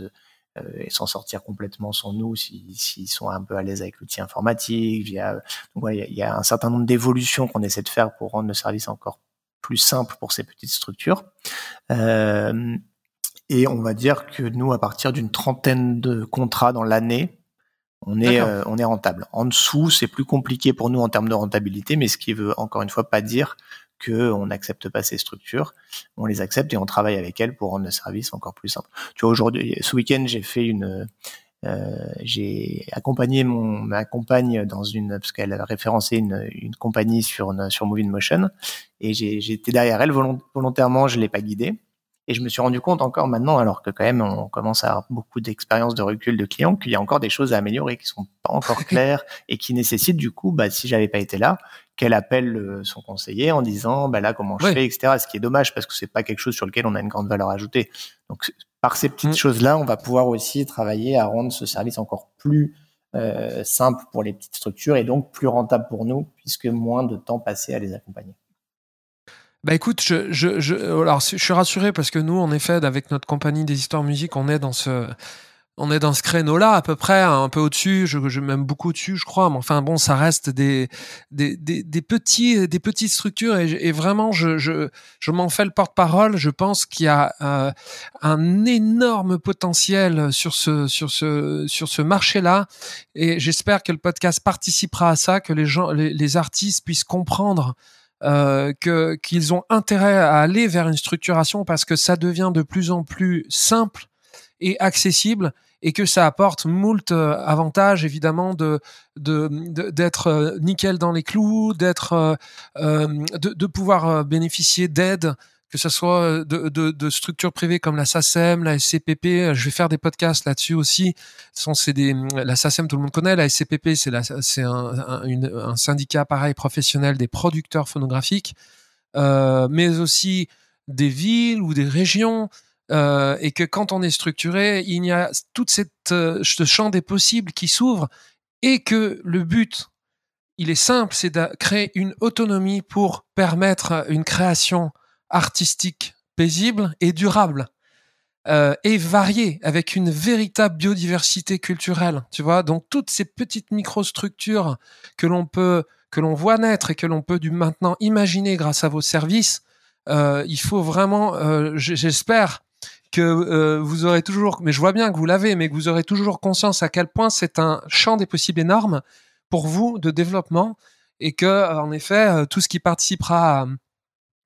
s'en sortir complètement sans nous s'ils sont un peu à l'aise avec l'outil informatique. Via, donc il y, a un certain nombre d'évolutions qu'on essaie de faire pour rendre le service encore plus simple pour ces petites structures. Euh, et on va dire que nous, à partir d'une trentaine de contrats dans l'année, on est, euh, on est rentable. En dessous, c'est plus compliqué pour nous en termes de rentabilité, mais ce qui veut encore une fois pas dire que on n'accepte pas ces structures. On les accepte et on travaille avec elles pour rendre le service encore plus simple. Tu vois, aujourd'hui, ce week-end, j'ai fait une, euh, j'ai accompagné mon ma compagne dans une parce qu'elle a référencé une, une compagnie sur sur Moving Motion et j'ai été derrière elle volontairement, je l'ai pas guidée et je me suis rendu compte encore maintenant, alors que quand même on commence à avoir beaucoup d'expérience de recul de clients, qu'il y a encore des choses à améliorer qui sont pas encore claires et qui nécessitent du coup, bah, si j'avais pas été là, qu'elle appelle euh, son conseiller en disant, bah là comment je fais, etc. Ce qui est dommage parce que c'est pas quelque chose sur lequel on a une grande valeur ajoutée. Donc par ces petites mm. choses-là, on va pouvoir aussi travailler à rendre ce service encore plus euh, simple pour les petites structures et donc plus rentable pour nous puisque moins de temps passé à les accompagner. Bah écoute, je, je, je, alors, je suis rassuré parce que nous, en effet, avec notre compagnie des histoires musique, on est dans ce, on est dans ce créneau-là à peu près, un peu au-dessus, je, je m'aime beaucoup au-dessus, je crois, mais enfin bon, ça reste des, petits, des petites structures et, vraiment, je, m'en fais le porte-parole. Je pense qu'il y a euh, un énorme potentiel sur ce, marché-là et j'espère que le podcast participera à ça, que les artistes puissent comprendre euh, qu'ils ont intérêt à aller vers une structuration parce que ça devient de plus en plus simple et accessible et que ça apporte moult euh, avantages évidemment de d'être euh, nickel dans les clous, d'être de, de, pouvoir bénéficier d'aide que ce soit euh, de, structures privées comme la SACEM, la SCPP. Euh, je vais faire des podcasts là-dessus aussi. C'est la SACEM, tout le monde connaît. La SCPP, c'est un, un, syndicat pareil professionnel des producteurs phonographiques, euh, mais aussi des villes ou des régions. Euh, et que quand on est structuré, il y a cette euh, ce champ des possibles qui s'ouvre et que le but, il est simple, c'est de créer une autonomie pour permettre une création artistique, paisible et durable. Euh, et varié avec une véritable biodiversité culturelle, tu vois. Donc toutes ces petites microstructures que l'on peut, que l'on voit naître et que l'on peut du maintenant imaginer grâce à vos services, euh, il faut vraiment, j'espère que euh, vous aurez toujours, mais je vois bien que vous l'avez, mais que vous aurez toujours conscience à quel point c'est un champ des possibles énorme pour vous de développement et que en effet tout ce qui participera à,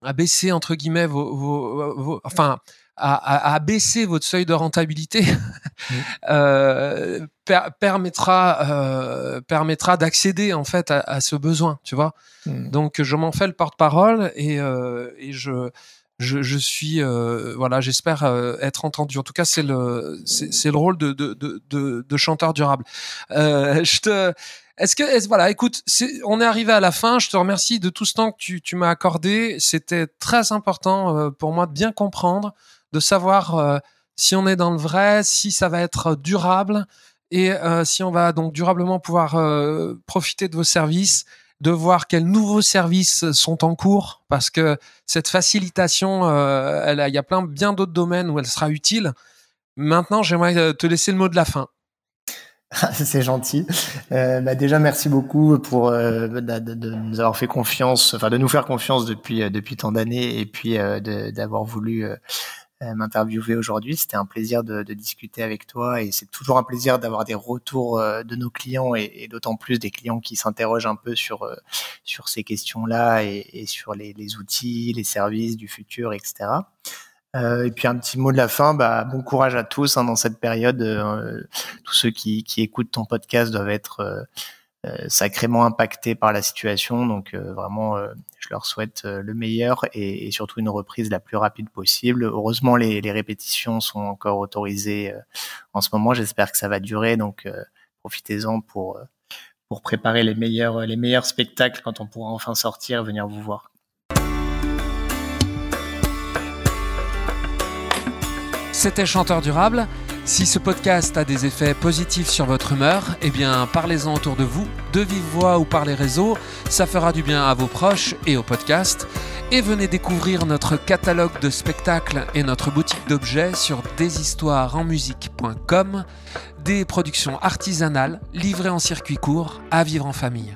à baisser entre guillemets vos, vos, vos enfin à, à, baisser votre seuil de rentabilité mmh. euh, permettra euh, permettra d'accéder en fait à, à, ce besoin tu vois mmh. donc je m'en fais le porte-parole et, euh, et je je, je suis euh, voilà j'espère euh, être entendu en tout cas c'est le c'est le rôle de de, de, de, de chanteur durable euh, je te est-ce que, est voilà, écoute, on est arrivé à la fin. Je te remercie de tout ce temps que tu, tu m'as accordé. C'était très important euh, pour moi de bien comprendre, de savoir euh, si on est dans le vrai, si ça va être durable et euh, si on va donc durablement pouvoir profiter de vos services, de voir quels nouveaux services sont en cours, parce que cette facilitation, il y a plein bien d'autres domaines où elle sera utile. Maintenant, j'aimerais te laisser le mot de la fin. c'est gentil. Euh, bah déjà, merci beaucoup pour euh, de, nous avoir fait confiance, enfin de nous faire confiance depuis euh, depuis tant d'années, et puis euh, d'avoir voulu euh, m'interviewer aujourd'hui. C'était un plaisir de, discuter avec toi, et c'est toujours un plaisir d'avoir des retours de nos clients, et, d'autant plus des clients qui s'interrogent un peu sur sur ces questions-là et, et, sur les, les outils, les services du futur, etc. Euh, et puis un petit mot de la fin, bah, bon courage à tous hein, dans cette période. Euh, tous ceux qui, qui, écoutent ton podcast doivent être euh, euh sacrément impactés par la situation. Donc vraiment, je leur souhaite le meilleur et, et, surtout une reprise la plus rapide possible. Heureusement, les, les répétitions sont encore autorisées en ce moment. J'espère que ça va durer. Donc profitez-en pour pour préparer les meilleurs, les meilleurs spectacles quand on pourra enfin sortir, venir vous voir. C'était Chanteur Durable. Si ce podcast a des effets positifs sur votre humeur, eh bien parlez-en autour de vous, de vive voix ou par les réseaux, ça fera du bien à vos proches et au podcast. Et venez découvrir notre catalogue de spectacles et notre boutique d'objets sur deshistoiresenmusique.com, des productions artisanales livrées en circuit court à vivre en famille.